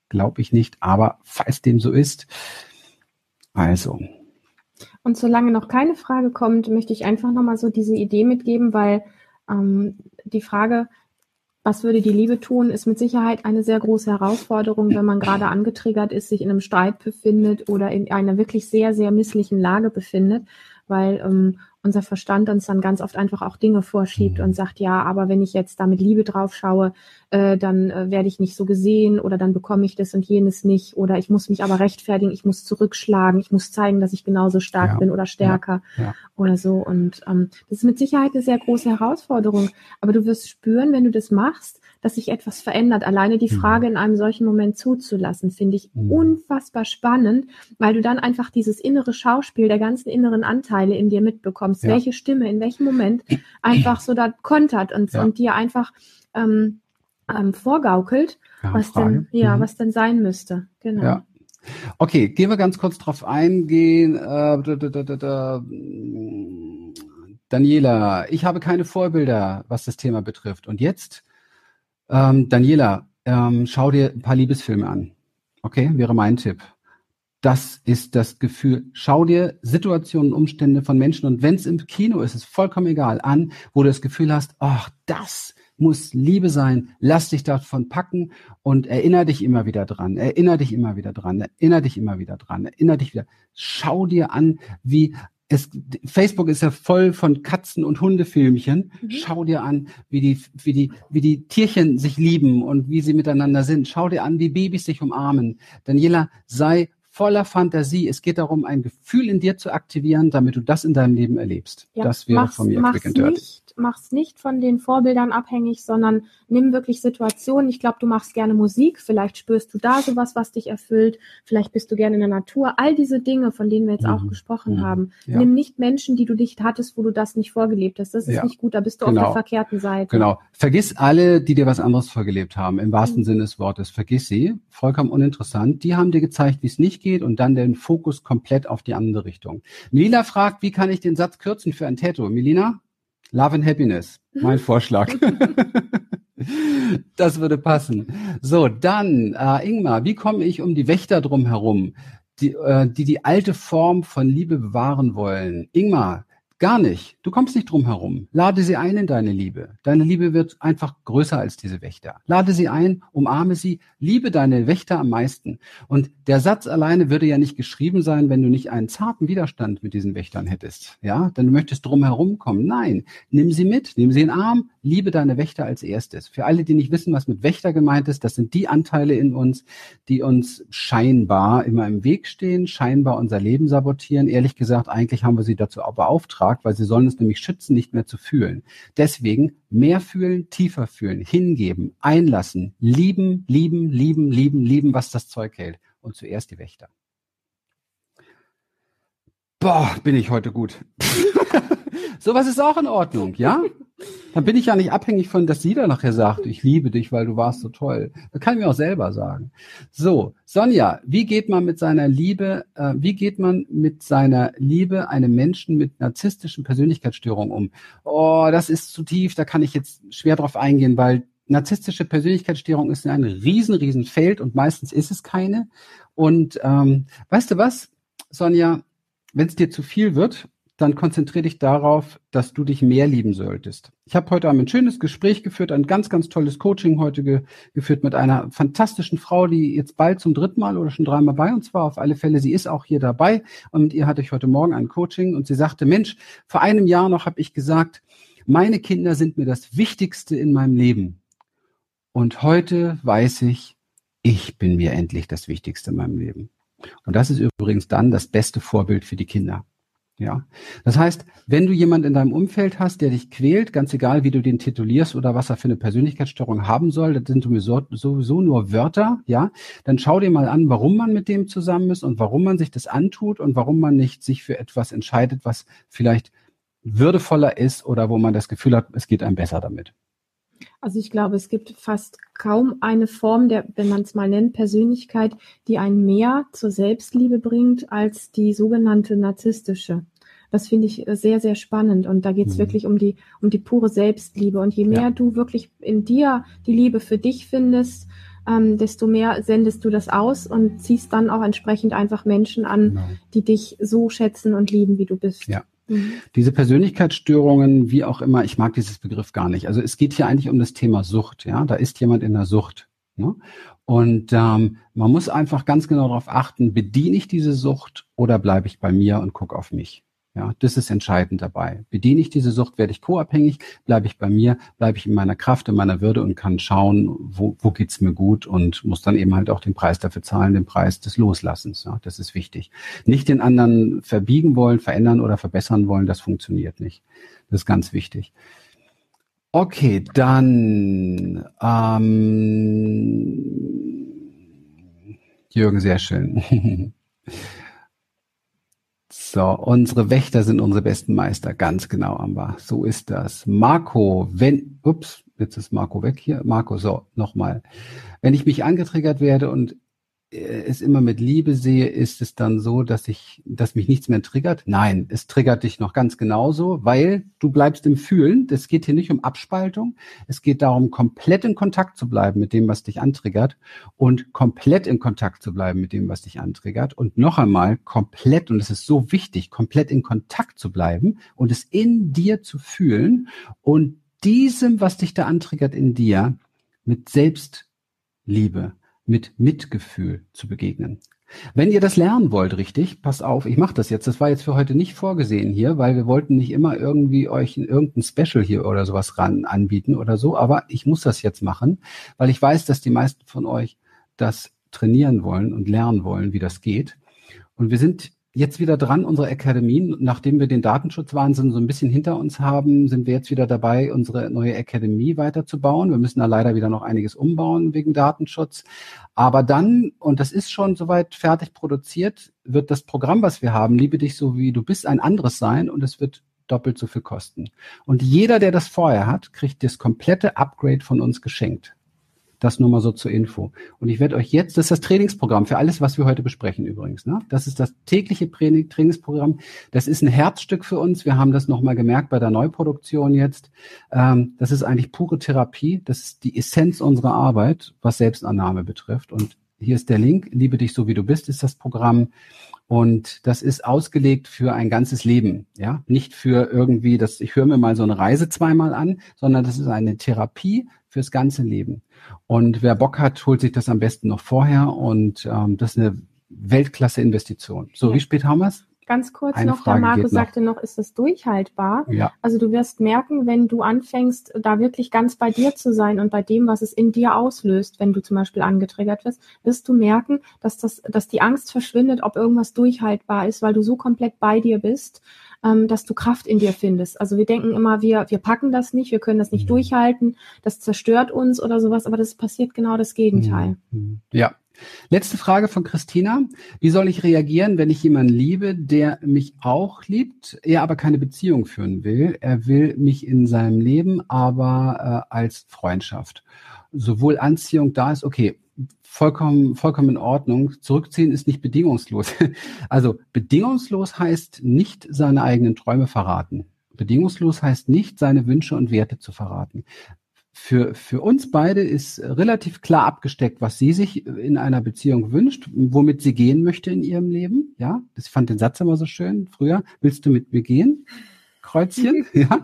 Glaube ich nicht, aber falls dem so ist, also, Und solange noch keine Frage kommt, möchte ich einfach nochmal so diese Idee mitgeben, weil ähm, die Frage, was würde die Liebe tun, ist mit Sicherheit eine sehr große Herausforderung, wenn man gerade angetriggert ist, sich in einem Streit befindet oder in einer wirklich sehr, sehr misslichen Lage befindet, weil ähm, unser Verstand uns dann ganz oft einfach auch Dinge vorschiebt Mhm. und sagt, ja, aber wenn ich jetzt da mit Liebe drauf schaue, äh, dann äh, werde ich nicht so gesehen oder dann bekomme ich das und jenes nicht oder ich muss mich aber rechtfertigen, ich muss zurückschlagen, ich muss zeigen, dass ich genauso stark Ja. bin oder stärker ja. oder so. Und ähm, das ist mit Sicherheit eine sehr große Herausforderung. Aber du wirst spüren, wenn du das machst, dass sich etwas verändert. Alleine die Mhm. Frage in einem solchen Moment zuzulassen, finde ich Mhm. unfassbar spannend, weil du dann einfach dieses innere Schauspiel der ganzen inneren Anteile in dir mitbekommst, Ja. welche Stimme in welchem Moment einfach so da kontert und, Ja. und dir einfach ähm, ähm, vorgaukelt, Ja, was Frage. denn, ja, Mhm. was denn sein müsste. Genau. Ja. Okay, gehen wir ganz kurz drauf eingehen. Äh, da, da, da, da, da. Daniela, ich habe keine Vorbilder, was das Thema betrifft. Und jetzt, ähm, Daniela, ähm, schau dir ein paar Liebesfilme an. Okay, wäre mein Tipp. Das ist das Gefühl. Schau dir Situationen, Umstände von Menschen und wenn es im Kino ist, ist vollkommen egal an, wo du das Gefühl hast, ach, das muss Liebe sein. Lass dich davon packen und erinnere dich immer wieder dran. Erinnere dich immer wieder dran. Erinnere dich immer wieder dran. Erinnere dich wieder. Schau dir an, wie es, Facebook ist ja voll von Katzen- und Hundefilmchen. Mhm. Schau dir an, wie die, wie die, wie die Tierchen sich lieben und wie sie miteinander sind. Schau dir an, wie Babys sich umarmen. Daniela, sei voller Fantasie. Es geht darum, ein Gefühl in dir zu aktivieren, damit du das in deinem Leben erlebst. Ja, das wäre mach's, von mir mach's quick and dirty. nicht, mach's nicht von den Vorbildern abhängig, sondern nimm wirklich Situationen. Ich glaube, du machst gerne Musik, vielleicht spürst du da sowas, was dich erfüllt, vielleicht bist du gerne in der Natur. All diese Dinge, von denen wir jetzt auch Mhm. gesprochen Mhm. haben. Ja. Nimm nicht Menschen, die du nicht hattest, wo du das nicht vorgelebt hast. Das ist Ja. nicht gut, da bist du auf Genau. der verkehrten Seite. Genau. Vergiss alle, die dir was anderes vorgelebt haben, im wahrsten Mhm. Sinne des Wortes. Vergiss sie. Vollkommen uninteressant. Die haben dir gezeigt, wie es nicht geht und dann den Fokus komplett auf die andere Richtung. Melina fragt, wie kann ich den Satz kürzen für ein Tattoo? Melina? Love and Happiness. Mein Vorschlag. *laughs* das würde passen. So, dann, äh, Ingmar, wie komme ich um die Wächter drum herum, die, äh, die die alte Form von Liebe bewahren wollen? Ingmar, Gar nicht. Du kommst nicht drum herum. Lade sie ein in deine Liebe. Deine Liebe wird einfach größer als diese Wächter. Lade sie ein, umarme sie, liebe deine Wächter am meisten. Und der Satz alleine würde ja nicht geschrieben sein, wenn du nicht einen zarten Widerstand mit diesen Wächtern hättest. Ja, denn du möchtest drum herum kommen. Nein, nimm sie mit, nimm sie in den Arm, liebe deine Wächter als erstes. Für alle, die nicht wissen, was mit Wächter gemeint ist, das sind die Anteile in uns, die uns scheinbar immer im Weg stehen, scheinbar unser Leben sabotieren. Ehrlich gesagt, eigentlich haben wir sie dazu beauftragt, weil sie sollen es nämlich schützen, nicht mehr zu fühlen. Deswegen mehr fühlen, tiefer fühlen, hingeben, einlassen, lieben, lieben, lieben, lieben, lieben, was das Zeug hält. Und zuerst die Wächter. Boah, bin ich heute gut. *laughs* Sowas ist auch in Ordnung, ja? Dann bin ich ja nicht abhängig von, dass sie da nachher sagt, ich liebe dich, weil du warst so toll. Das kann ich mir auch selber sagen. So, Sonja, wie geht man mit seiner Liebe, äh, wie geht man mit seiner Liebe einem Menschen mit narzisstischen Persönlichkeitsstörungen um? Oh, das ist zu tief, da kann ich jetzt schwer drauf eingehen, weil narzisstische Persönlichkeitsstörung ist ein riesen, riesen Feld und meistens ist es keine. Und ähm, weißt du was, Sonja, wenn es dir zu viel wird, dann konzentriere dich darauf, dass du dich mehr lieben solltest. Ich habe heute Abend ein schönes Gespräch geführt, ein ganz, ganz tolles Coaching heute ge geführt mit einer fantastischen Frau, die jetzt bald zum dritten Mal oder schon dreimal bei uns war. Auf alle Fälle, sie ist auch hier dabei und mit ihr hatte ich heute Morgen ein Coaching und sie sagte, Mensch, vor einem Jahr noch habe ich gesagt, meine Kinder sind mir das Wichtigste in meinem Leben. Und heute weiß ich, ich bin mir endlich das Wichtigste in meinem Leben. Und das ist übrigens dann das beste Vorbild für die Kinder. Ja. Das heißt, wenn du jemand in deinem Umfeld hast, der dich quält, ganz egal, wie du den titulierst oder was er für eine Persönlichkeitsstörung haben soll, das sind sowieso nur Wörter, ja, dann schau dir mal an, warum man mit dem zusammen ist und warum man sich das antut und warum man nicht sich für etwas entscheidet, was vielleicht würdevoller ist oder wo man das Gefühl hat, es geht einem besser damit. Also ich glaube, es gibt fast kaum eine Form der, wenn man es mal nennt, Persönlichkeit, die einen mehr zur Selbstliebe bringt als die sogenannte narzisstische. Das finde ich sehr, sehr spannend. Und da geht es mhm. wirklich um die, um die pure Selbstliebe. Und je mehr ja. du wirklich in dir die Liebe für dich findest, ähm, desto mehr sendest du das aus und ziehst dann auch entsprechend einfach Menschen an, genau. die dich so schätzen und lieben, wie du bist. Ja. Mhm. Diese Persönlichkeitsstörungen, wie auch immer, ich mag dieses Begriff gar nicht. Also es geht hier eigentlich um das Thema Sucht. Ja, da ist jemand in der Sucht. Ne? Und ähm, man muss einfach ganz genau darauf achten, bediene ich diese Sucht oder bleibe ich bei mir und gucke auf mich. Ja, das ist entscheidend dabei. Bediene ich diese Sucht, werde ich co-abhängig, bleibe ich bei mir, bleibe ich in meiner Kraft, in meiner Würde und kann schauen, wo, wo geht's mir gut und muss dann eben halt auch den Preis dafür zahlen, den Preis des Loslassens. Ja, das ist wichtig. Nicht den anderen verbiegen wollen, verändern oder verbessern wollen, das funktioniert nicht. Das ist ganz wichtig. Okay, dann ähm, Jürgen, sehr schön. *laughs* So, unsere Wächter sind unsere besten Meister. Ganz genau, Amber. So ist das. Marco, wenn, ups, jetzt ist Marco weg hier. Marco, so, nochmal. Wenn ich mich angetriggert werde und es immer mit Liebe sehe, ist es dann so, dass ich, dass mich nichts mehr triggert? Nein, es triggert dich noch ganz genauso, weil du bleibst im Fühlen. Es geht hier nicht um Abspaltung. Es geht darum, komplett in Kontakt zu bleiben mit dem, was dich antriggert und komplett in Kontakt zu bleiben mit dem, was dich antriggert und noch einmal komplett, und es ist so wichtig, komplett in Kontakt zu bleiben und es in dir zu fühlen und diesem, was dich da antriggert in dir, mit Selbstliebe, mit Mitgefühl zu begegnen. Wenn ihr das lernen wollt, richtig, passt auf, ich mache das jetzt. Das war jetzt für heute nicht vorgesehen hier, weil wir wollten nicht immer irgendwie euch irgendein Special hier oder sowas ran anbieten oder so, aber ich muss das jetzt machen, weil ich weiß, dass die meisten von euch das trainieren wollen und lernen wollen, wie das geht. Und wir sind jetzt wieder dran, unsere Akademien, nachdem wir den Datenschutzwahnsinn so ein bisschen hinter uns haben, sind wir jetzt wieder dabei, unsere neue Akademie weiterzubauen. Wir müssen da leider wieder noch einiges umbauen wegen Datenschutz. Aber dann, und das ist schon soweit fertig produziert, wird das Programm, was wir haben, Liebe dich so wie du bist, ein anderes sein und es wird doppelt so viel kosten. Und jeder, der das vorher hat, kriegt das komplette Upgrade von uns geschenkt. Das nur mal so zur Info. Und ich werde euch jetzt, das ist das Trainingsprogramm für alles, was wir heute besprechen übrigens. Ne? Das ist das tägliche Trainingsprogramm. Das ist ein Herzstück für uns. Wir haben das nochmal gemerkt bei der Neuproduktion jetzt. Ähm, das ist eigentlich pure Therapie. Das ist die Essenz unserer Arbeit, was Selbstannahme betrifft. Und hier ist der Link. Liebe dich so wie du bist, ist das Programm. Und das ist ausgelegt für ein ganzes Leben, ja, nicht für irgendwie, dass ich höre mir mal so eine Reise zweimal an, sondern das ist eine Therapie fürs ganze Leben. Und wer Bock hat, holt sich das am besten noch vorher und ähm, das ist eine Weltklasse-Investition. So, wie spät haben wir es? Ganz kurz Eine noch, Frage der Marco sagte noch, ist das durchhaltbar? Ja. Also du wirst merken, wenn du anfängst, da wirklich ganz bei dir zu sein und bei dem, was es in dir auslöst, wenn du zum Beispiel angetriggert wirst, wirst du merken, dass das, dass die Angst verschwindet, ob irgendwas durchhaltbar ist, weil du so komplett bei dir bist, ähm, dass du Kraft in dir findest. Also wir denken immer, wir, wir packen das nicht, wir können das nicht mhm. durchhalten, das zerstört uns oder sowas, aber das passiert genau das Gegenteil. Mhm. Ja, Letzte Frage von Christina. Wie soll ich reagieren, wenn ich jemanden liebe, der mich auch liebt, er aber keine Beziehung führen will? Er will mich in seinem Leben, aber äh, als Freundschaft. Sowohl Anziehung da ist, okay, vollkommen, vollkommen in Ordnung. Zurückziehen ist nicht bedingungslos. *laughs* Also bedingungslos heißt nicht seine eigenen Träume verraten. Bedingungslos heißt nicht seine Wünsche und Werte zu verraten für, für uns beide ist relativ klar abgesteckt, was sie sich in einer Beziehung wünscht, womit sie gehen möchte in ihrem Leben. Ja, das ich fand den Satz immer so schön früher. Willst du mit mir gehen? Kreuzchen. *laughs* ja.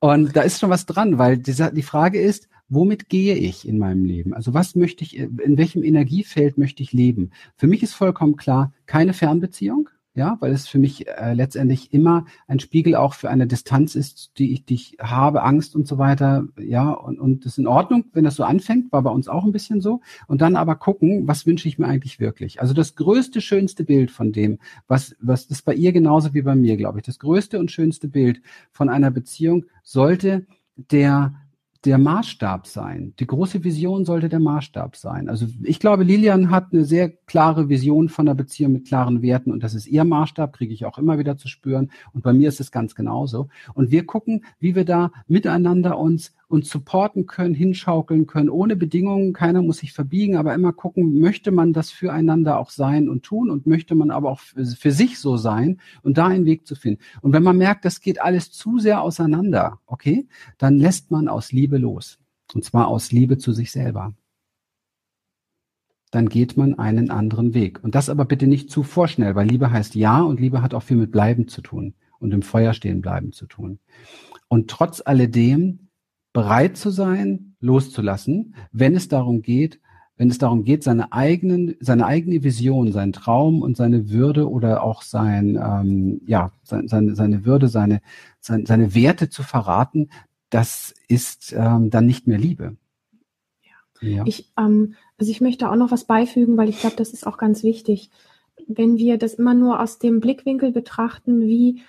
Und da ist schon was dran, weil die, die Frage ist, womit gehe ich in meinem Leben? Also was möchte ich, in welchem Energiefeld möchte ich leben? Für mich ist vollkommen klar, keine Fernbeziehung ja, weil es für mich äh, letztendlich immer ein Spiegel auch für eine Distanz ist, die ich, die ich habe, Angst und so weiter, ja, und, und das ist in Ordnung, wenn das so anfängt, war bei uns auch ein bisschen so, und dann aber gucken, was wünsche ich mir eigentlich wirklich? Also das größte, schönste Bild von dem, was, was das bei ihr genauso wie bei mir, glaube ich, das größte und schönste Bild von einer Beziehung sollte der der Maßstab sein. Die große Vision sollte der Maßstab sein. Also ich glaube, Lilian hat eine sehr klare Vision von einer Beziehung mit klaren Werten und das ist ihr Maßstab, kriege ich auch immer wieder zu spüren. Und bei mir ist es ganz genauso. Und wir gucken, wie wir da miteinander uns uns supporten können, hinschaukeln können, ohne Bedingungen. Keiner muss sich verbiegen, aber immer gucken, möchte man das füreinander auch sein und tun und möchte man aber auch für sich so sein und da einen Weg zu finden. Und wenn man merkt, das geht alles zu sehr auseinander, okay, dann lässt man aus Liebe los. Und zwar aus Liebe zu sich selber. Dann geht man einen anderen Weg. Und das aber bitte nicht zu vorschnell, weil Liebe heißt ja und Liebe hat auch viel mit Bleiben zu tun und im Feuer stehen bleiben zu tun. Und trotz alledem bereit zu sein, loszulassen, wenn es darum geht, wenn es darum geht, seine eigenen, seine eigene Vision, seinen Traum und seine Würde oder auch sein, ähm, ja, seine, seine Würde, seine, seine, seine Werte zu verraten, das ist ähm, dann nicht mehr Liebe. Ja. Ich, ähm, also ich möchte auch noch was beifügen, weil ich glaube, das ist auch ganz wichtig. Wenn wir das immer nur aus dem Blickwinkel betrachten, wie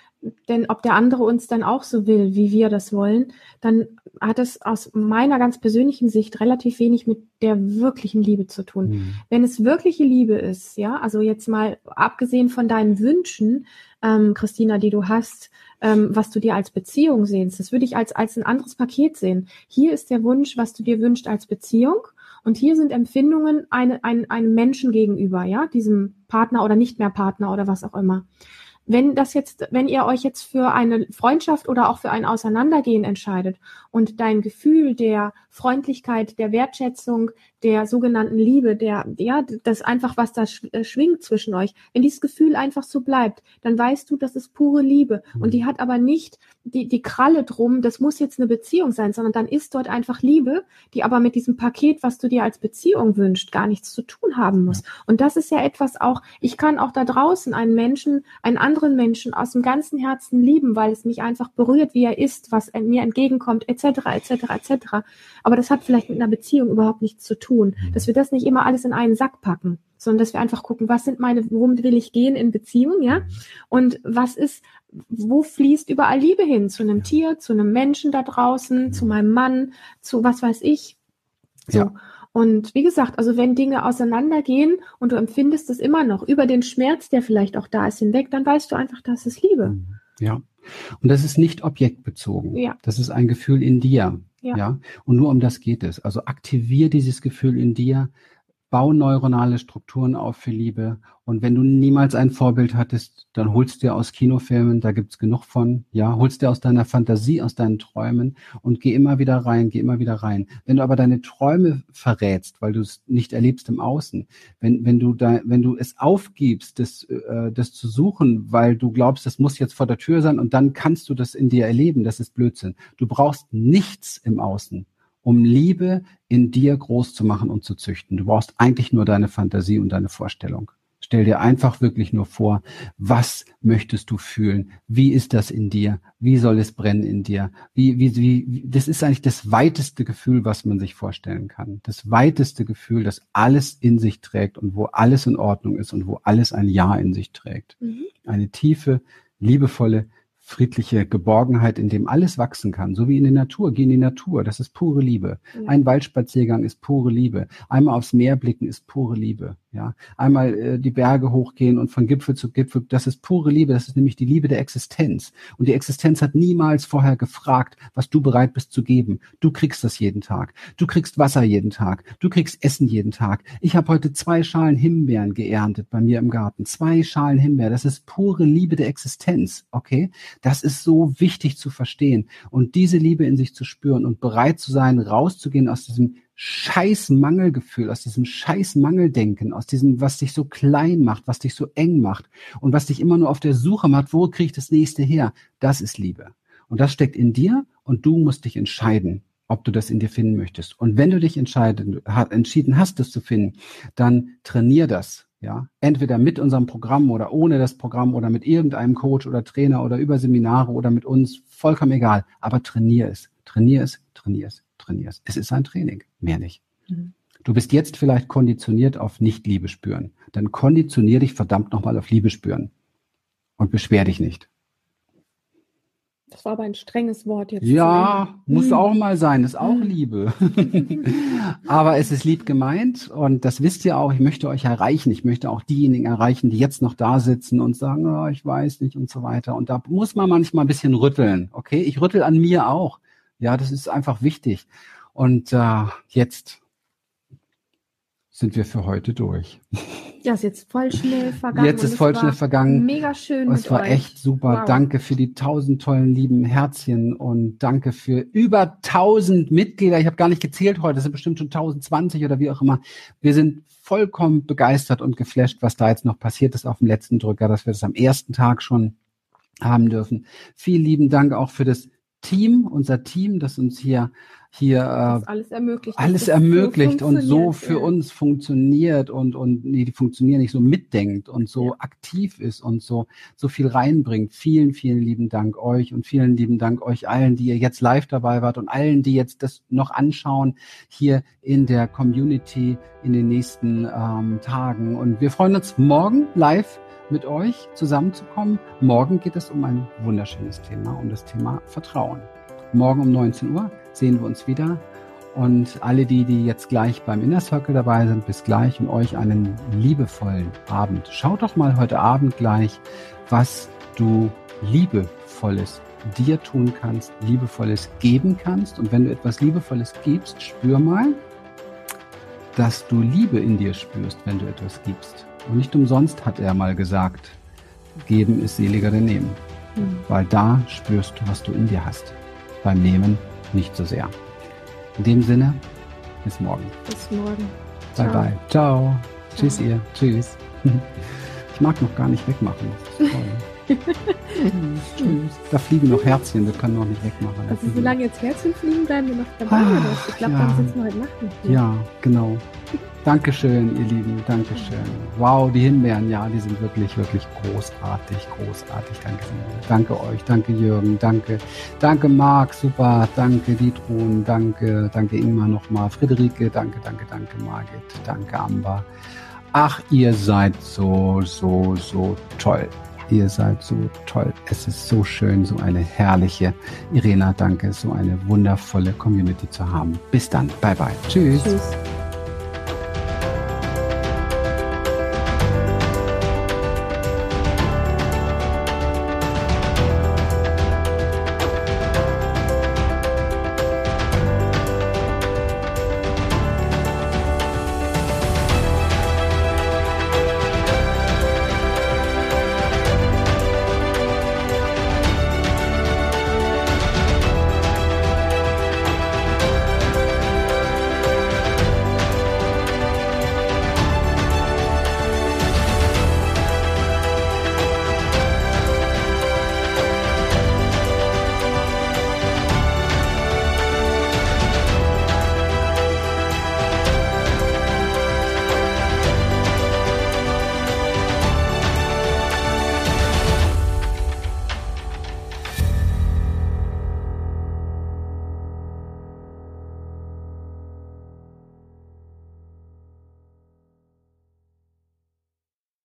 denn ob der andere uns dann auch so will, wie wir das wollen, dann hat es aus meiner ganz persönlichen Sicht relativ wenig mit der wirklichen Liebe zu tun. Mhm. Wenn es wirkliche Liebe ist, ja, also jetzt mal abgesehen von deinen Wünschen, ähm, Christina, die du hast, ähm, was du dir als Beziehung sehnst, das würde ich als, als ein anderes Paket sehen. Hier ist der Wunsch, was du dir wünschst als Beziehung. Und hier sind Empfindungen eine, ein, einem Menschen gegenüber, ja, diesem Partner oder nicht mehr Partner oder was auch immer wenn das jetzt, wenn ihr euch jetzt für eine Freundschaft oder auch für ein Auseinandergehen entscheidet und dein Gefühl der Freundlichkeit, der Wertschätzung, der sogenannten Liebe, der, ja, das einfach, was da äh, schwingt zwischen euch, wenn dieses Gefühl einfach so bleibt, dann weißt du, das ist pure Liebe. Und mhm. die hat aber nicht die, die Kralle drum, das muss jetzt eine Beziehung sein, sondern dann ist dort einfach Liebe, die aber mit diesem Paket, was du dir als Beziehung wünscht, gar nichts zu tun haben muss. Und das ist ja etwas auch, ich kann auch da draußen einen Menschen, einen anderen Menschen aus dem ganzen Herzen lieben, weil es mich einfach berührt, wie er ist, was mir entgegenkommt, etc., etc., etc. Aber das hat vielleicht mit einer Beziehung überhaupt nichts zu tun. Mhm. Dass wir das nicht immer alles in einen Sack packen, sondern dass wir einfach gucken, was sind meine, worum will ich gehen in Beziehung, ja? Mhm. Und was ist, wo fließt überall Liebe hin? Zu einem Tier, zu einem Menschen da draußen, zu meinem Mann, zu was weiß ich. So. Ja. Und wie gesagt, also wenn Dinge auseinandergehen und du empfindest es immer noch über den Schmerz, der vielleicht auch da ist, hinweg, dann weißt du einfach, das ist Liebe. Mhm. Ja. Und das ist nicht objektbezogen. Ja. Das ist ein Gefühl in dir. Ja. ja. Und nur um das geht es. Also aktivier dieses Gefühl in dir, bau neuronale Strukturen auf für Liebe. Und wenn du niemals ein Vorbild hattest, dann holst dir aus Kinofilmen, da gibt's genug von, ja, holst dir aus deiner Fantasie, aus deinen Träumen und geh immer wieder rein, geh immer wieder rein. Wenn du aber deine Träume verrätst, weil du es nicht erlebst im Außen, wenn, wenn du da, wenn du es aufgibst, das, äh, das zu suchen, weil du glaubst, das muss jetzt vor der Tür sein und dann kannst du das in dir erleben, das ist Blödsinn. Du brauchst nichts im Außen um Liebe in dir groß zu machen und zu züchten. Du brauchst eigentlich nur deine Fantasie und deine Vorstellung. Stell dir einfach wirklich nur vor, was möchtest du fühlen? Wie ist das in dir? Wie soll es brennen in dir? Wie, wie, wie, das ist eigentlich das weiteste Gefühl, was man sich vorstellen kann. Das weiteste Gefühl, das alles in sich trägt und wo alles in Ordnung ist und wo alles ein Ja in sich trägt. Mhm. Eine tiefe, liebevolle, friedliche Geborgenheit, in dem alles wachsen kann, so wie in der Natur. Geh in die Natur, das ist pure Liebe. Ja. Ein Waldspaziergang ist pure Liebe. Einmal aufs Meer blicken ist pure Liebe. Ja, einmal äh, die Berge hochgehen und von Gipfel zu Gipfel, das ist pure Liebe, das ist nämlich die Liebe der Existenz. Und die Existenz hat niemals vorher gefragt, was du bereit bist zu geben. Du kriegst das jeden Tag. Du kriegst Wasser jeden Tag. Du kriegst Essen jeden Tag. Ich habe heute zwei Schalen Himbeeren geerntet bei mir im Garten. Zwei Schalen Himbeeren. Das ist pure Liebe der Existenz. Okay? Das ist so wichtig zu verstehen. Und diese Liebe in sich zu spüren und bereit zu sein, rauszugehen aus diesem scheiß Mangelgefühl, aus diesem scheiß Mangeldenken, aus diesem, was dich so klein macht, was dich so eng macht und was dich immer nur auf der Suche macht, wo kriege ich das nächste her? Das ist Liebe. Und das steckt in dir und du musst dich entscheiden, ob du das in dir finden möchtest. Und wenn du dich entschieden hast, das zu finden, dann trainier das. Ja, entweder mit unserem Programm oder ohne das Programm oder mit irgendeinem Coach oder Trainer oder über Seminare oder mit uns, vollkommen egal. Aber trainier es, trainier es, trainier es trainierst. Es ist ein Training, mehr nicht. Mhm. Du bist jetzt vielleicht konditioniert auf Nicht-Liebe spüren. Dann konditionier dich verdammt nochmal auf Liebe spüren. Und beschwer dich nicht. Das war aber ein strenges Wort jetzt. Ja, muss mhm. auch mal sein, ist auch mhm. Liebe. *laughs* aber es ist lieb gemeint und das wisst ihr auch, ich möchte euch erreichen. Ich möchte auch diejenigen erreichen, die jetzt noch da sitzen und sagen, oh, ich weiß nicht und so weiter. Und da muss man manchmal ein bisschen rütteln. Okay, ich rüttel an mir auch. Ja, das ist einfach wichtig. Und äh, jetzt sind wir für heute durch. *laughs* Ja, ist jetzt voll schnell vergangen. Jetzt ist voll schnell vergangen. Mega schön. Es war euch. echt super. Wow. Danke für die tausend tollen lieben Herzchen und danke für über tausend Mitglieder. Ich habe gar nicht gezählt heute. Es sind bestimmt schon 1020 oder wie auch immer. Wir sind vollkommen begeistert und geflasht, was da jetzt noch passiert ist auf dem letzten Drücker, dass wir das am ersten Tag schon haben dürfen. Vielen lieben Dank auch für das Team, unser Team, das uns hier hier äh, alles ermöglicht, alles ermöglicht so und so für ja. uns funktioniert und und nee, die funktionieren nicht so mitdenkt und so ja. aktiv ist und so so viel reinbringt. Vielen vielen lieben Dank euch und vielen lieben Dank euch allen, die ihr jetzt live dabei wart und allen, die jetzt das noch anschauen hier in der Community in den nächsten ähm, Tagen und wir freuen uns morgen live mit euch zusammenzukommen. Morgen geht es um ein wunderschönes Thema, um das Thema Vertrauen. Morgen um 19 Uhr sehen wir uns wieder. Und alle die, die jetzt gleich beim Inner Circle dabei sind, bis gleich und euch einen liebevollen Abend. Schaut doch mal heute Abend gleich, was du liebevolles dir tun kannst, liebevolles geben kannst. Und wenn du etwas liebevolles gibst, spür mal, dass du Liebe in dir spürst, wenn du etwas gibst. Und nicht umsonst hat er mal gesagt, geben ist seliger denn nehmen. Mhm. Weil da spürst du, was du in dir hast. Beim Nehmen nicht so sehr. In dem Sinne, bis morgen. Bis morgen. Bye Ciao. bye. Ciao. Ciao. Tschüss ihr. Tschüss. *laughs* Ich mag noch gar nicht wegmachen. Das ist toll. *laughs* Tschüss. Da fliegen noch Herzchen, wir können noch nicht wegmachen. Also solange jetzt Herzchen fliegen, bleiben wir noch dabei. Ah, ich glaube, ja. dann sitzen wir heute Nacht nicht hier. Ja, genau. Dankeschön, ihr Lieben, Dankeschön. Wow, die Himbeeren, ja, die sind wirklich, wirklich großartig, großartig. Danke, danke euch, danke Jürgen, danke, danke Marc, super, danke Dietrun, danke, danke Ingmar nochmal, Friederike, danke, danke, danke Margit, danke Amber. Ach, ihr seid so, so, so toll. Ihr seid so toll. Es ist so schön, so eine herrliche, Irena, danke, so eine wundervolle Community zu haben. Bis dann. Bye bye. Tschüss. Tschüss.